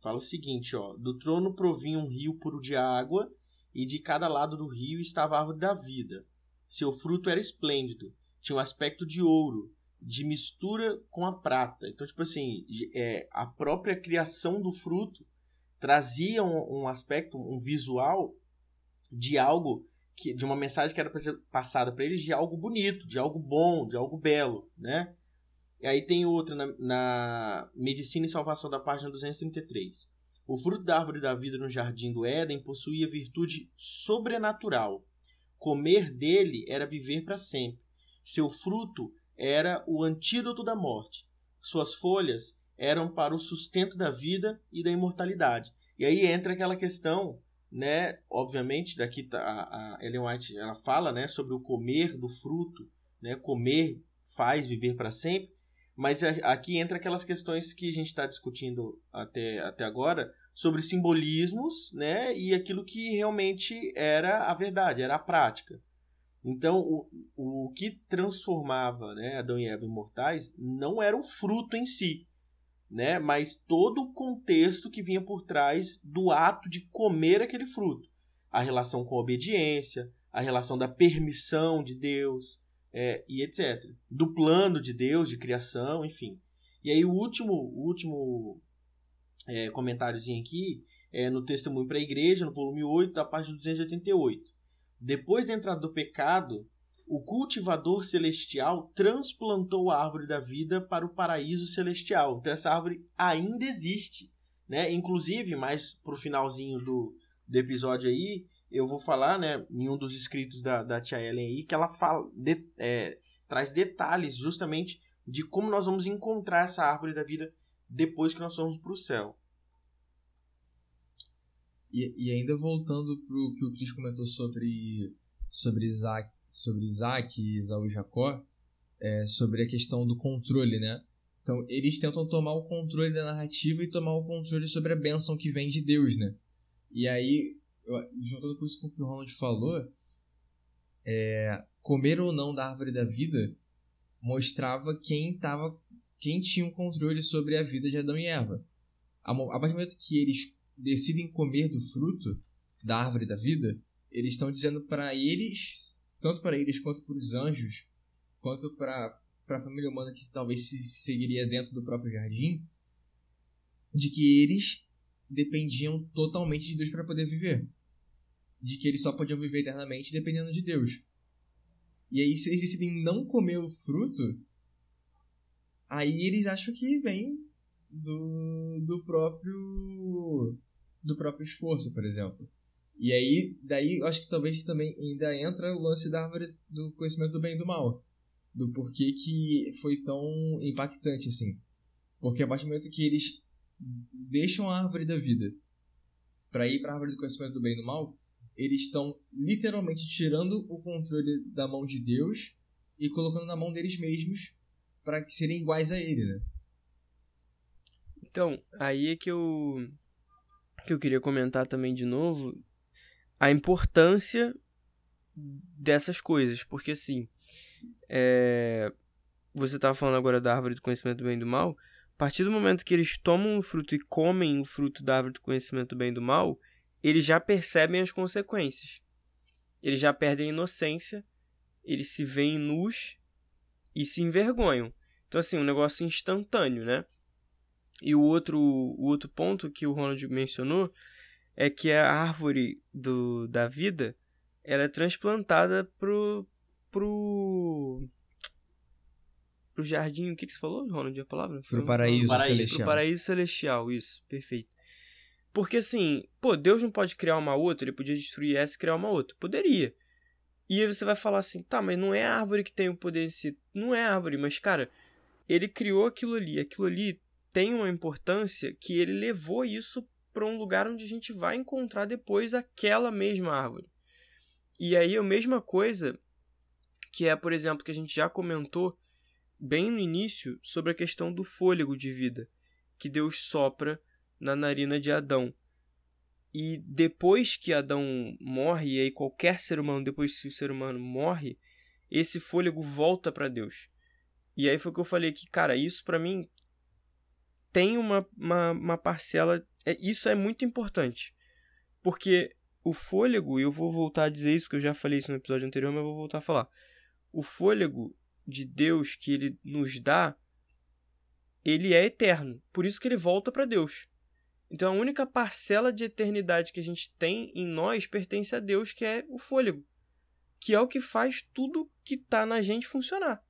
fala o seguinte, ó. Do trono provinha um rio puro de água, e de cada lado do rio estava a árvore da vida. Seu fruto era esplêndido, tinha um aspecto de ouro, de mistura com a prata. Então, tipo assim, é, a própria criação do fruto trazia um, um aspecto, um visual de algo que, de uma mensagem que era passada para eles de algo bonito, de algo bom, de algo belo, né? E aí tem outra na, na Medicina e Salvação da página 233. O fruto da árvore da vida no jardim do Éden possuía virtude sobrenatural. Comer dele era viver para sempre. Seu fruto era o antídoto da morte. Suas folhas eram para o sustento da vida e da imortalidade. E aí entra aquela questão, né? Obviamente, daqui tá, a, a Ellen White ela fala, né, sobre o comer do fruto, né? Comer faz viver para sempre. Mas aqui entra aquelas questões que a gente está discutindo até, até agora sobre simbolismos, né? E aquilo que realmente era a verdade, era a prática. Então, o, o que transformava né, Adão e Eva imortais não era o fruto em si, né, mas todo o contexto que vinha por trás do ato de comer aquele fruto. A relação com a obediência, a relação da permissão de Deus é, e etc. Do plano de Deus de criação, enfim. E aí o último, o último é, comentáriozinho aqui é no Testemunho para a Igreja, no volume 8, da página 288. Depois da entrada do pecado, o cultivador celestial transplantou a árvore da vida para o paraíso celestial. Então essa árvore ainda existe, né? Inclusive, mais pro finalzinho do, do episódio aí, eu vou falar, né, em um dos escritos da, da tia Ellen aí, que ela fala, de, é, traz detalhes justamente de como nós vamos encontrar essa árvore da vida depois que nós formos para o céu. E, e ainda voltando para o que o Cris comentou sobre, sobre Isaac, sobre Isaac, Isaú e Jacó, é, sobre a questão do controle, né? Então, eles tentam tomar o controle da narrativa e tomar o controle sobre a bênção que vem de Deus, né? E aí, juntando com isso com o que o Ronald falou, é, comer ou não da árvore da vida mostrava quem tava, quem tinha o um controle sobre a vida de Adão e Eva. A, a partir do momento que eles decidem comer do fruto da árvore da vida, eles estão dizendo para eles, tanto para eles quanto para os anjos, quanto para a família humana que talvez se seguiria dentro do próprio jardim, de que eles dependiam totalmente de Deus para poder viver. De que eles só podiam viver eternamente dependendo de Deus. E aí, se eles decidem não comer o fruto, aí eles acham que vem do, do próprio do próprio esforço, por exemplo. E aí, daí, acho que talvez também ainda entra o lance da árvore do conhecimento do bem e do mal. Do porquê que foi tão impactante, assim. Porque a partir do momento que eles deixam a árvore da vida para ir para a árvore do conhecimento do bem e do mal, eles estão literalmente tirando o controle da mão de Deus e colocando na mão deles mesmos para serem iguais a ele, né? Então, aí é que eu que eu queria comentar também de novo a importância dessas coisas, porque assim, é... você estava falando agora da árvore do conhecimento do bem e do mal, a partir do momento que eles tomam o fruto e comem o fruto da árvore do conhecimento do bem e do mal, eles já percebem as consequências. Eles já perdem a inocência, eles se veem nus e se envergonham. Então, assim, um negócio instantâneo, né? E o outro, o outro ponto que o Ronald mencionou é que a árvore do, da vida ela é transplantada pro, pro, pro jardim. O que, que você falou, Ronald? A palavra? Pro paraíso, paraíso celestial. Pro paraíso celestial, isso, perfeito. Porque assim, pô, Deus não pode criar uma outra, ele podia destruir essa e criar uma outra. Poderia. E aí você vai falar assim, tá, mas não é a árvore que tem o poder em si. Não é a árvore, mas cara, ele criou aquilo ali. Aquilo ali tem uma importância que ele levou isso para um lugar onde a gente vai encontrar depois aquela mesma árvore. E aí a mesma coisa que é, por exemplo, que a gente já comentou bem no início sobre a questão do fôlego de vida que Deus sopra na narina de Adão. E depois que Adão morre, e aí qualquer ser humano, depois que o ser humano morre, esse fôlego volta para Deus. E aí foi que eu falei que, cara, isso para mim tem uma, uma, uma parcela. É, isso é muito importante. Porque o fôlego, e eu vou voltar a dizer isso, que eu já falei isso no episódio anterior, mas eu vou voltar a falar. O fôlego de Deus que ele nos dá, ele é eterno. Por isso que ele volta para Deus. Então a única parcela de eternidade que a gente tem em nós pertence a Deus, que é o fôlego. Que é o que faz tudo que tá na gente funcionar.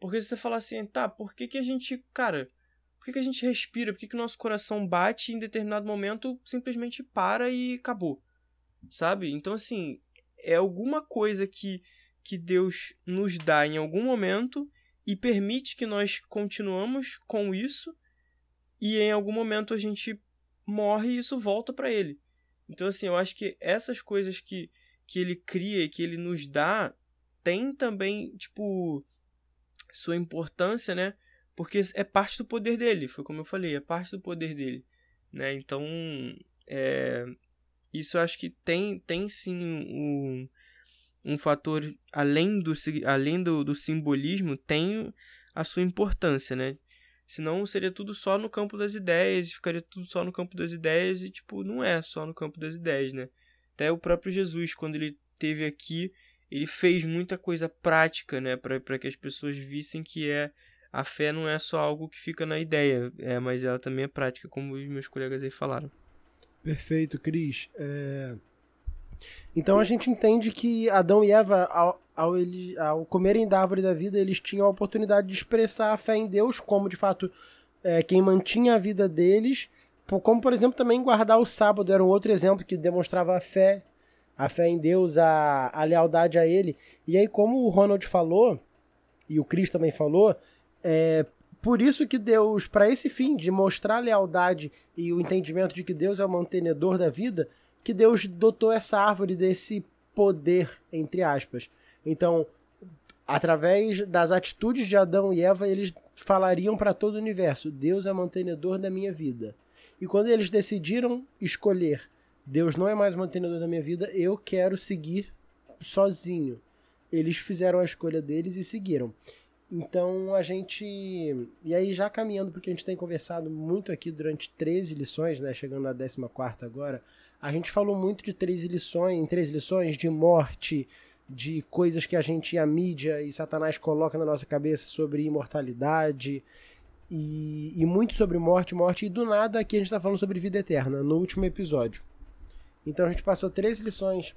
Porque se você falar assim, tá, por que, que a gente, cara, por que, que a gente respira? Por que, que o nosso coração bate e em determinado momento simplesmente para e acabou? Sabe? Então, assim, é alguma coisa que, que Deus nos dá em algum momento e permite que nós continuamos com isso e em algum momento a gente morre e isso volta para ele. Então, assim, eu acho que essas coisas que, que ele cria e que ele nos dá tem também, tipo, sua importância, né? Porque é parte do poder dele, foi como eu falei, é parte do poder dele, né? Então, é, isso eu acho que tem, tem sim um, um fator, além do, além do, do simbolismo, tem a sua importância, né? Senão seria tudo só no campo das ideias, ficaria tudo só no campo das ideias e, tipo, não é só no campo das ideias, né? Até o próprio Jesus, quando ele teve aqui, ele fez muita coisa prática, né? Para que as pessoas vissem que é a fé não é só algo que fica na ideia, é, mas ela também é prática, como os meus colegas aí falaram. Perfeito, Cris. É... Então a gente entende que Adão e Eva, ao, ao, ele, ao comerem da árvore da vida, eles tinham a oportunidade de expressar a fé em Deus, como de fato é, quem mantinha a vida deles, como por exemplo também guardar o sábado era um outro exemplo que demonstrava a fé, a fé em Deus, a, a lealdade a Ele. E aí, como o Ronald falou, e o Cris também falou, é por isso que Deus, para esse fim de mostrar lealdade e o entendimento de que Deus é o mantenedor da vida, que Deus dotou essa árvore desse poder, entre aspas. Então, através das atitudes de Adão e Eva, eles falariam para todo o universo: Deus é mantenedor da minha vida. E quando eles decidiram escolher Deus não é mais mantenedor da minha vida, eu quero seguir sozinho. Eles fizeram a escolha deles e seguiram. Então a gente. E aí, já caminhando, porque a gente tem conversado muito aqui durante 13 lições, né? Chegando na 14 agora. A gente falou muito de 13 lições, em 13 lições, de morte, de coisas que a gente, a mídia e Satanás coloca na nossa cabeça sobre imortalidade. E, e muito sobre morte, morte. E do nada aqui a gente está falando sobre vida eterna, no último episódio. Então a gente passou três lições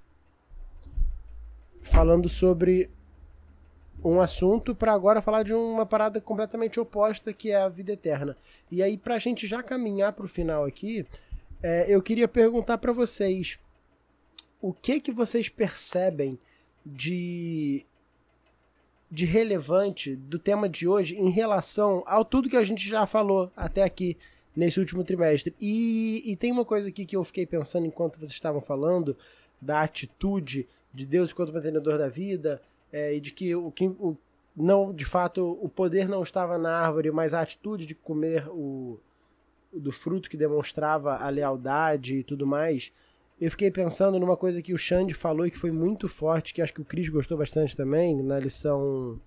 falando sobre um assunto para agora falar de uma parada completamente oposta que é a vida eterna. E aí para a gente já caminhar para o final aqui, é, eu queria perguntar para vocês o que que vocês percebem de de relevante do tema de hoje em relação ao tudo que a gente já falou até aqui nesse último trimestre. E, e tem uma coisa aqui que eu fiquei pensando enquanto vocês estavam falando da atitude de Deus enquanto mantenedor da vida, é, e de que o, o não, de fato, o poder não estava na árvore, mas a atitude de comer o do fruto que demonstrava a lealdade e tudo mais. Eu fiquei pensando numa coisa que o Xande falou e que foi muito forte, que acho que o Cris gostou bastante também, na lição.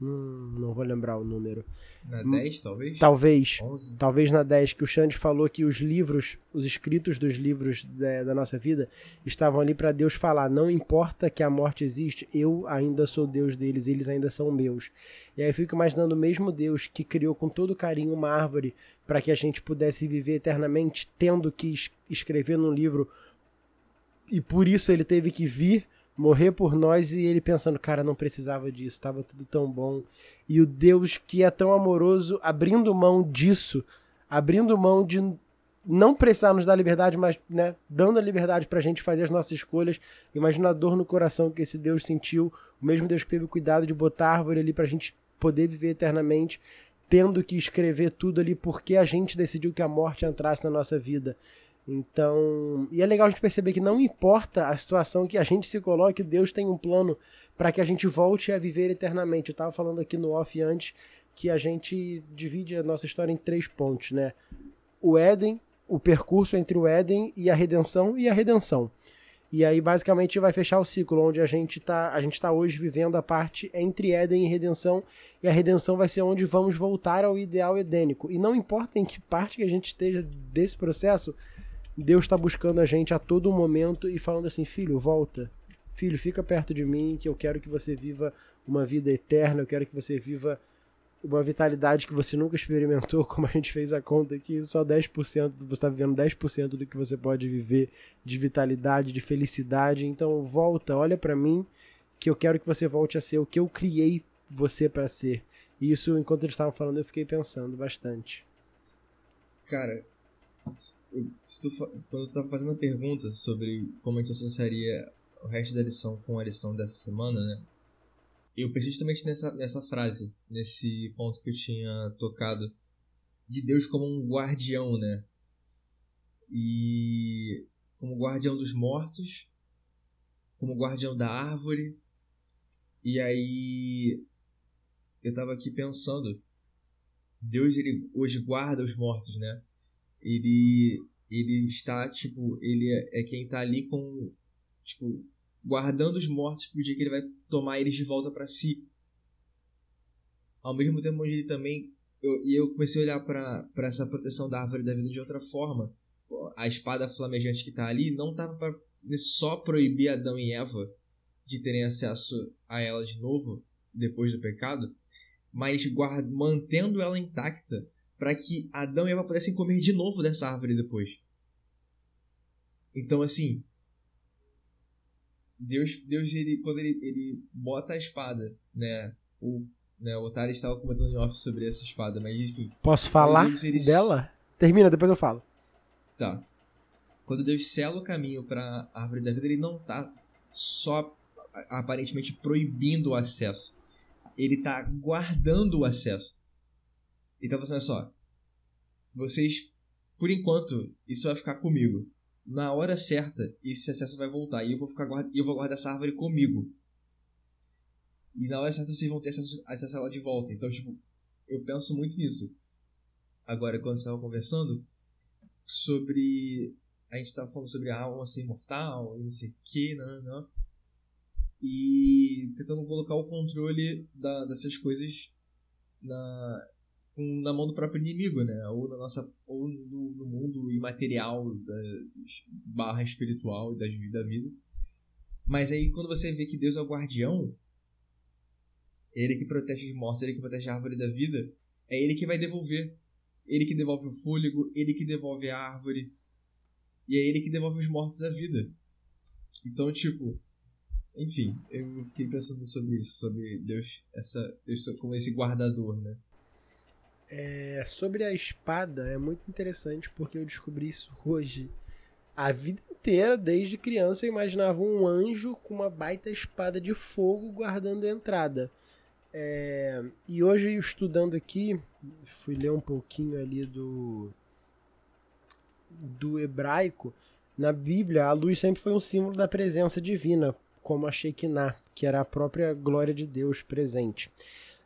Hum, não vou lembrar o número. Na 10, talvez? Talvez. 11. Talvez na 10, que o Xande falou que os livros, os escritos dos livros da, da nossa vida, estavam ali para Deus falar: não importa que a morte existe, eu ainda sou Deus deles, eles ainda são meus. E aí eu fico imaginando o mesmo Deus que criou com todo carinho uma árvore para que a gente pudesse viver eternamente, tendo que escrever num livro, e por isso ele teve que vir morrer por nós e ele pensando, cara, não precisava disso, estava tudo tão bom. E o Deus que é tão amoroso abrindo mão disso, abrindo mão de não precisar nos dar liberdade, mas né, dando a liberdade para a gente fazer as nossas escolhas. Imagina a dor no coração que esse Deus sentiu, o mesmo Deus que teve o cuidado de botar a árvore ali para a gente poder viver eternamente, tendo que escrever tudo ali porque a gente decidiu que a morte entrasse na nossa vida. Então, e é legal a gente perceber que não importa a situação que a gente se coloque, Deus tem um plano para que a gente volte a viver eternamente. Eu estava falando aqui no off antes que a gente divide a nossa história em três pontos, né? O Éden, o percurso entre o Éden e a redenção e a redenção. E aí, basicamente, vai fechar o ciclo, onde a gente está a gente tá hoje vivendo a parte entre Éden e redenção, e a redenção vai ser onde vamos voltar ao ideal edênico. E não importa em que parte que a gente esteja desse processo, Deus está buscando a gente a todo momento e falando assim: filho, volta. Filho, fica perto de mim, que eu quero que você viva uma vida eterna, eu quero que você viva uma vitalidade que você nunca experimentou, como a gente fez a conta aqui, só 10%, você está vivendo 10% do que você pode viver de vitalidade, de felicidade. Então volta, olha para mim, que eu quero que você volte a ser o que eu criei você para ser. E isso, enquanto eles estavam falando, eu fiquei pensando bastante. Cara, se tu, quando tu estava fazendo a pergunta sobre como a gente associaria o resto da lição com a lição dessa semana, né? Eu pensei justamente nessa, nessa frase, nesse ponto que eu tinha tocado, de Deus como um guardião, né? E como guardião dos mortos, como guardião da árvore. E aí eu tava aqui pensando, Deus ele hoje guarda os mortos, né? Ele ele está tipo, ele é, é quem tá ali com tipo guardando os mortos pro dia que ele vai tomar eles de volta para si. Ao mesmo tempo onde ele também eu, e eu comecei a olhar para essa proteção da árvore da vida de outra forma. A espada flamejante que está ali não estava para só proibir Adão e Eva de terem acesso a ela de novo depois do pecado, mas mantendo ela intacta para que Adão e Eva pudessem comer de novo dessa árvore depois. Então, assim, Deus, Deus ele, quando ele, ele bota a espada, né? O, né, o Otário estava comentando em off sobre essa espada, mas enfim. Posso falar Deus, ele... dela? Termina, depois eu falo. Tá. Quando Deus sela o caminho para a árvore da vida, ele não tá só aparentemente proibindo o acesso. Ele tá guardando o acesso. Então olha só. Vocês, por enquanto, isso vai ficar comigo na hora certa, esse acesso vai voltar. E eu vou ficar guarda, eu vou guardar essa árvore comigo. E na hora certa vocês vão ter acesso, acesso a ela de volta. Então, tipo, eu penso muito nisso. Agora, quando estava conversando sobre. A gente estava falando sobre a alma ser imortal, e não sei o que, não, não. E tentando colocar o controle da, dessas coisas na, na mão do próprio inimigo, né? Ou na nossa ou no, no mundo imaterial da barra espiritual da vida vida. Mas aí quando você vê que Deus é o guardião, ele que protege os mortos, ele que protege a árvore da vida, é ele que vai devolver. Ele que devolve o fôlego, ele que devolve a árvore. E é ele que devolve os mortos à vida. Então, tipo, enfim, eu fiquei pensando sobre isso, sobre Deus, essa, Deus como esse guardador, né? É, sobre a espada, é muito interessante porque eu descobri isso hoje. A vida inteira, desde criança, eu imaginava um anjo com uma baita espada de fogo guardando a entrada. É, e hoje, estudando aqui, fui ler um pouquinho ali do, do hebraico. Na Bíblia, a luz sempre foi um símbolo da presença divina, como a Shekinah, que era a própria glória de Deus presente.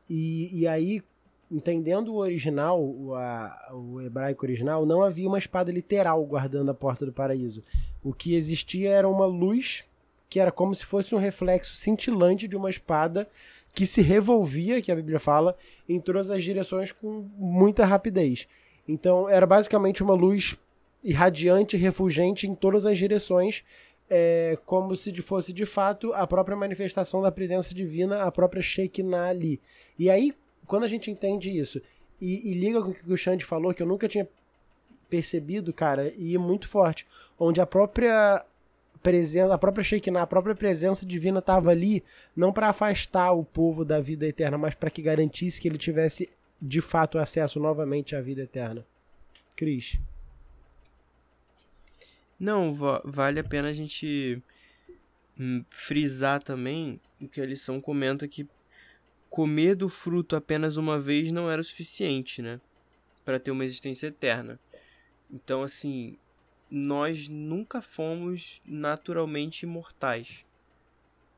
E, e aí, entendendo o original, o, a, o hebraico original, não havia uma espada literal guardando a porta do paraíso. O que existia era uma luz que era como se fosse um reflexo cintilante de uma espada que se revolvia, que a Bíblia fala, em todas as direções com muita rapidez. Então era basicamente uma luz irradiante, refulgente em todas as direções, é, como se fosse de fato a própria manifestação da presença divina, a própria Shekinah ali. E aí, quando a gente entende isso e, e liga com o que o Xande falou, que eu nunca tinha percebido, cara, e é muito forte, onde a própria presença, a própria Shekinah, a própria presença divina estava ali, não para afastar o povo da vida eterna, mas para que garantisse que ele tivesse de fato acesso novamente à vida eterna. Cris. Não, vale a pena a gente hum, frisar também o que a lição comenta que comer do fruto apenas uma vez não era o suficiente, né? Para ter uma existência eterna. Então, assim, nós nunca fomos naturalmente imortais.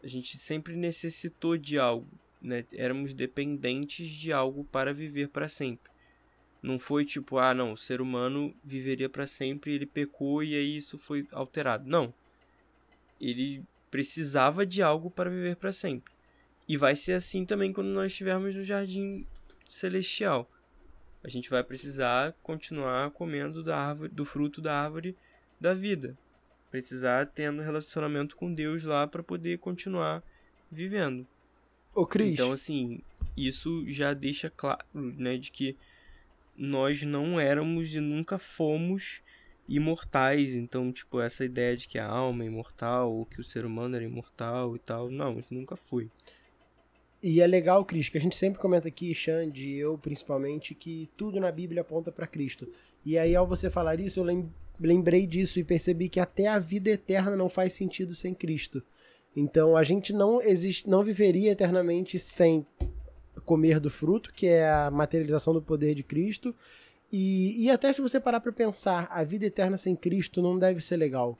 A gente sempre necessitou de algo, né? Éramos dependentes de algo para viver para sempre. Não foi tipo, ah, não, o ser humano viveria para sempre, ele pecou e aí isso foi alterado. Não. ele precisava de algo para viver para sempre. E vai ser assim também quando nós estivermos no jardim celestial. A gente vai precisar continuar comendo da árvore, do fruto da árvore da vida. Precisar tendo relacionamento com Deus lá para poder continuar vivendo. Ô, Cris. Então, assim, isso já deixa claro, né, de que nós não éramos e nunca fomos imortais. Então, tipo, essa ideia de que a alma é imortal ou que o ser humano era imortal e tal, não, nunca foi. E é legal, Cris, que a gente sempre comenta aqui, Xande e eu principalmente, que tudo na Bíblia aponta para Cristo. E aí, ao você falar isso, eu lembrei disso e percebi que até a vida eterna não faz sentido sem Cristo. Então, a gente não existe, não viveria eternamente sem comer do fruto, que é a materialização do poder de Cristo. E, e até se você parar para pensar, a vida eterna sem Cristo não deve ser legal.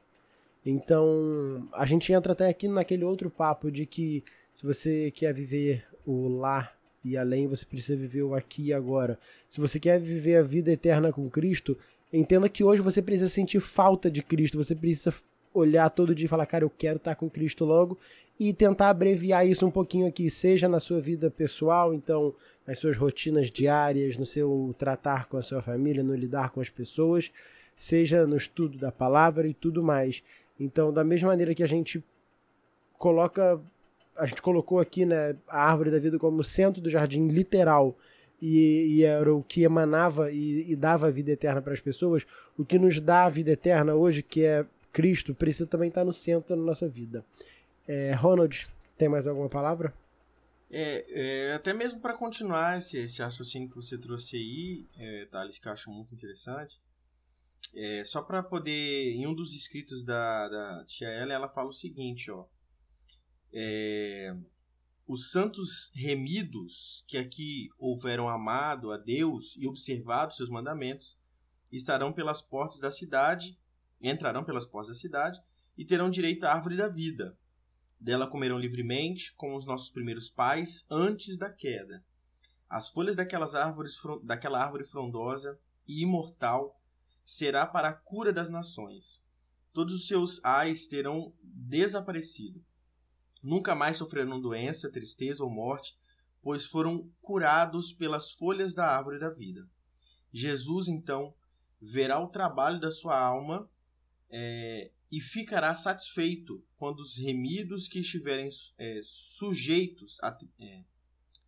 Então, a gente entra até aqui naquele outro papo de que se você quer viver o lá e além, você precisa viver o aqui e agora. Se você quer viver a vida eterna com Cristo, entenda que hoje você precisa sentir falta de Cristo, você precisa olhar todo dia e falar, cara, eu quero estar com Cristo logo e tentar abreviar isso um pouquinho aqui, seja na sua vida pessoal, então nas suas rotinas diárias, no seu tratar com a sua família, no lidar com as pessoas, seja no estudo da palavra e tudo mais. Então, da mesma maneira que a gente coloca a gente colocou aqui né, a árvore da vida como centro do jardim literal e, e era o que emanava e, e dava a vida eterna para as pessoas, o que nos dá a vida eterna hoje, que é Cristo, precisa também estar no centro da nossa vida. É, Ronald, tem mais alguma palavra? É, é até mesmo para continuar esse, esse raciocínio que você trouxe aí, é, Thales, que eu acho muito interessante, é, só para poder, em um dos escritos da, da tia Ellen, ela fala o seguinte, ó, é, os santos remidos que aqui houveram amado a Deus e observado seus mandamentos estarão pelas portas da cidade, entrarão pelas portas da cidade e terão direito à árvore da vida. Dela comerão livremente, como os nossos primeiros pais, antes da queda. As folhas daquelas árvores, daquela árvore frondosa e imortal será para a cura das nações. Todos os seus ais terão desaparecido. Nunca mais sofrerão doença, tristeza ou morte, pois foram curados pelas folhas da árvore da vida. Jesus, então, verá o trabalho da sua alma é, e ficará satisfeito quando os remidos que estiverem é, sujeitos a, é,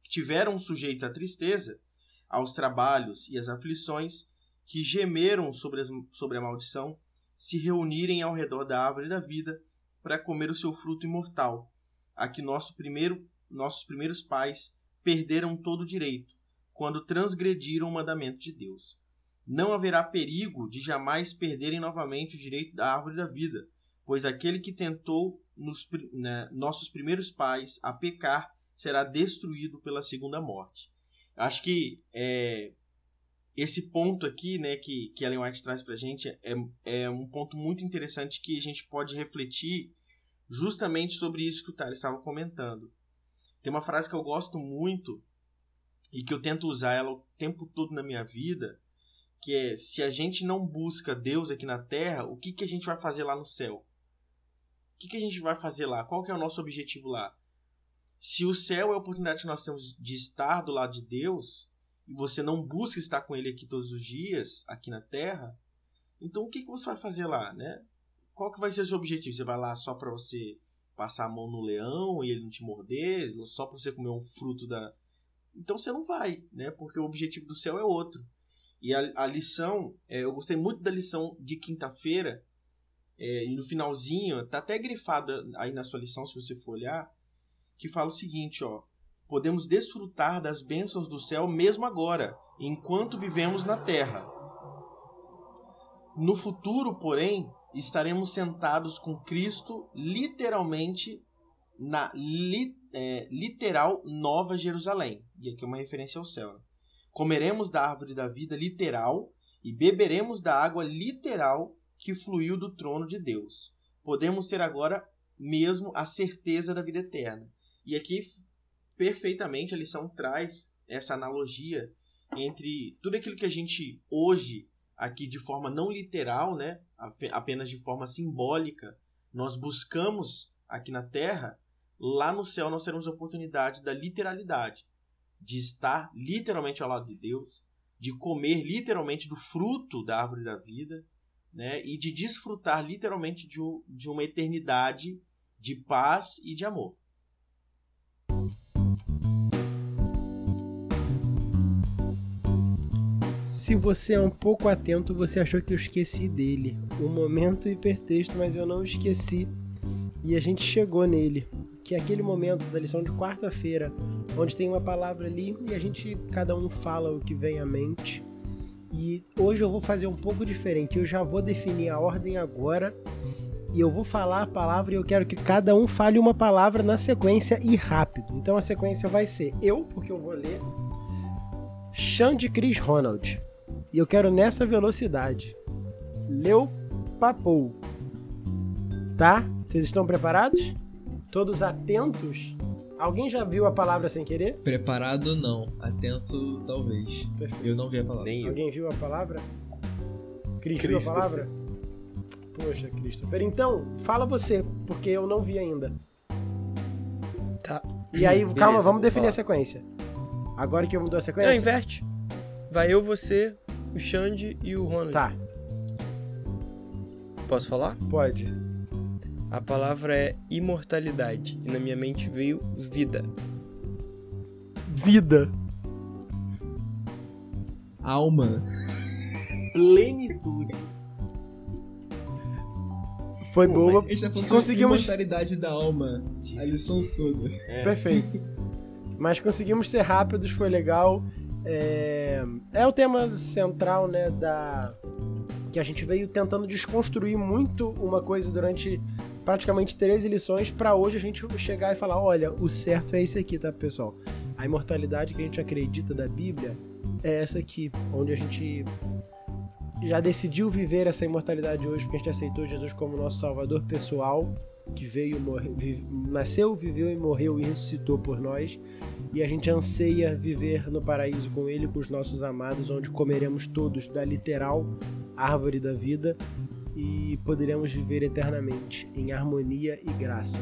tiveram sujeitos à tristeza, aos trabalhos e às aflições que gemeram sobre, as, sobre a maldição, se reunirem ao redor da árvore da vida para comer o seu fruto imortal a que nosso primeiro, nossos primeiros pais perderam todo o direito quando transgrediram o mandamento de Deus. Não haverá perigo de jamais perderem novamente o direito da árvore da vida, pois aquele que tentou nos, né, nossos primeiros pais a pecar será destruído pela segunda morte. Acho que é, esse ponto aqui, né, que, que Ellen White traz para a gente é, é um ponto muito interessante que a gente pode refletir justamente sobre isso que o Thales estava comentando. Tem uma frase que eu gosto muito e que eu tento usar ela o tempo todo na minha vida, que é: se a gente não busca Deus aqui na Terra, o que, que a gente vai fazer lá no céu? O que, que a gente vai fazer lá? Qual que é o nosso objetivo lá? Se o céu é a oportunidade que nós temos de estar do lado de Deus, e você não busca estar com Ele aqui todos os dias, aqui na Terra, então o que, que você vai fazer lá, né? Qual que vai ser o seu objetivo? Você vai lá só para você passar a mão no leão e ele não te morder, só para você comer um fruto da. Então você não vai, né? Porque o objetivo do céu é outro. E a, a lição, é, eu gostei muito da lição de quinta-feira, é, e no finalzinho, tá até grifada aí na sua lição, se você for olhar, que fala o seguinte, ó. Podemos desfrutar das bênçãos do céu mesmo agora, enquanto vivemos na terra. No futuro, porém, estaremos sentados com Cristo literalmente na li, é, literal Nova Jerusalém. E aqui é uma referência ao céu. Né? Comeremos da árvore da vida literal e beberemos da água literal que fluiu do trono de Deus. Podemos ter agora mesmo a certeza da vida eterna. E aqui, perfeitamente, a lição traz essa analogia entre tudo aquilo que a gente hoje aqui de forma não literal, né, apenas de forma simbólica, nós buscamos aqui na Terra, lá no céu nós teremos a oportunidade da literalidade, de estar literalmente ao lado de Deus, de comer literalmente do fruto da árvore da vida, né? E de desfrutar literalmente de, de uma eternidade de paz e de amor. Se você é um pouco atento, você achou que eu esqueci dele. O momento hipertexto, mas eu não esqueci. E a gente chegou nele. Que é aquele momento da lição de quarta-feira, onde tem uma palavra ali e a gente, cada um fala o que vem à mente. E hoje eu vou fazer um pouco diferente. Eu já vou definir a ordem agora. E eu vou falar a palavra e eu quero que cada um fale uma palavra na sequência e rápido. Então a sequência vai ser eu, porque eu vou ler. Xande Chris Ronald. E eu quero nessa velocidade. Leu Papou. Tá? Vocês estão preparados? Todos atentos? Alguém já viu a palavra sem querer? Preparado não. Atento talvez. Perfeito. Eu não vi a palavra. Nem eu. Alguém viu a palavra? Cris viu a Christopher. palavra? Poxa, Christopher. Então, fala você, porque eu não vi ainda. Tá. E aí, Beleza, calma, vamos definir a falar. sequência. Agora que eu mudou a sequência? Não, inverte. Vai eu, você, o Xande e o Ronald. Tá, Posso falar? pode. A palavra é imortalidade. E na minha mente veio vida. Vida. Alma. Plenitude. Foi Pô, boa. tá Conseguimos- imortalidade da alma. A lição toda. É. Perfeito. Mas conseguimos ser rápidos, foi legal. É, é o tema central, né, da que a gente veio tentando desconstruir muito uma coisa durante praticamente 13 lições para hoje a gente chegar e falar, olha, o certo é esse aqui, tá, pessoal? A imortalidade que a gente acredita da Bíblia é essa aqui, onde a gente já decidiu viver essa imortalidade hoje porque a gente aceitou Jesus como nosso salvador pessoal, que veio, morre, vi- nasceu, viveu e morreu e ressuscitou por nós. E a gente anseia viver no paraíso com ele, com os nossos amados, onde comeremos todos da literal árvore da vida e poderemos viver eternamente em harmonia e graça.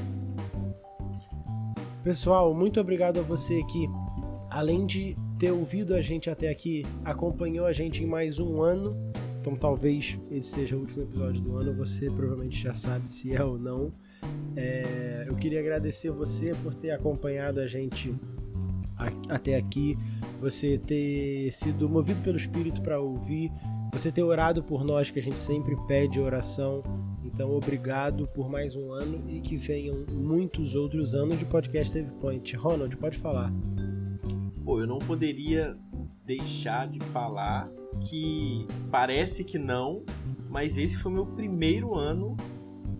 Pessoal, muito obrigado a você que, além de ter ouvido a gente até aqui, acompanhou a gente em mais um ano. Então talvez esse seja o último episódio do ano, você provavelmente já sabe se é ou não. É, eu queria agradecer você por ter acompanhado a gente até aqui, você ter sido movido pelo Espírito para ouvir, você ter orado por nós, que a gente sempre pede oração. Então, obrigado por mais um ano e que venham muitos outros anos de podcast Save Point. Ronald, pode falar. Pô, eu não poderia deixar de falar que parece que não, mas esse foi meu primeiro ano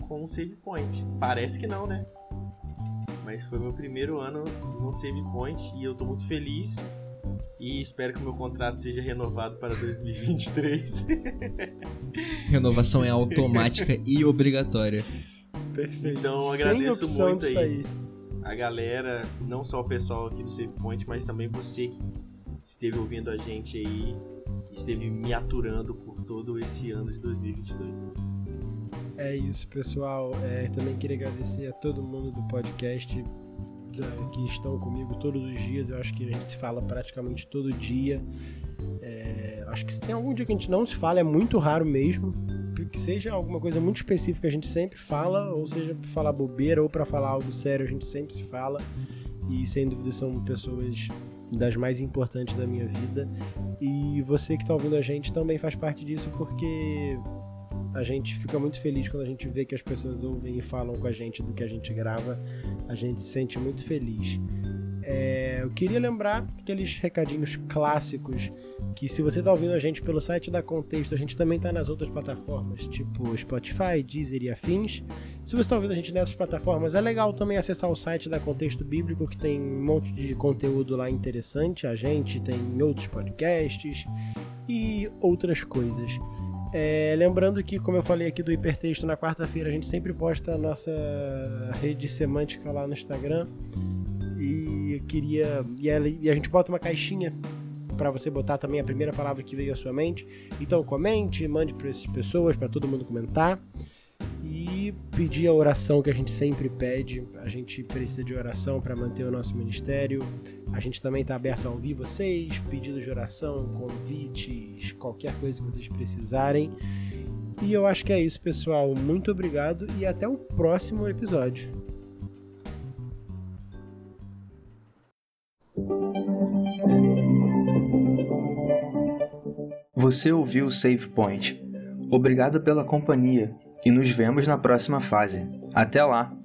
com o Save Point. Parece que não, né? Mas foi meu primeiro ano no Save Point e eu tô muito feliz e espero que o meu contrato seja renovado para 2023. Renovação é automática e obrigatória. Perfeito. Então, eu agradeço muito aí. sair. a galera, não só o pessoal aqui do Save Point, mas também você que esteve ouvindo a gente aí, esteve me aturando por todo esse ano de 2022. É isso, pessoal. É, também queria agradecer a todo mundo do podcast que estão comigo todos os dias. Eu acho que a gente se fala praticamente todo dia. É, acho que se tem algum dia que a gente não se fala, é muito raro mesmo. Que seja alguma coisa muito específica, a gente sempre fala, ou seja, pra falar bobeira ou para falar algo sério, a gente sempre se fala. E sem dúvida são pessoas das mais importantes da minha vida. E você que está ouvindo a gente também faz parte disso, porque a gente fica muito feliz quando a gente vê que as pessoas ouvem e falam com a gente do que a gente grava. A gente se sente muito feliz. É, eu queria lembrar aqueles recadinhos clássicos que se você está ouvindo a gente pelo site da Contexto, a gente também está nas outras plataformas, tipo Spotify, Deezer e afins. Se você está ouvindo a gente nessas plataformas, é legal também acessar o site da Contexto Bíblico, que tem um monte de conteúdo lá interessante. A gente tem outros podcasts e outras coisas. É, lembrando que, como eu falei aqui do hipertexto, na quarta-feira a gente sempre posta a nossa rede semântica lá no Instagram. E eu queria. E, ela- e a gente bota uma caixinha para você botar também a primeira palavra que veio à sua mente. Então comente, mande para essas pessoas, para todo mundo comentar. E pedir a oração que a gente sempre pede. A gente precisa de oração para manter o nosso ministério. A gente também está aberto a ouvir vocês, pedidos de oração, convites, qualquer coisa que vocês precisarem. E eu acho que é isso, pessoal. Muito obrigado e até o próximo episódio. Você ouviu o Save Point. Obrigado pela companhia e nos vemos na próxima fase. Até lá!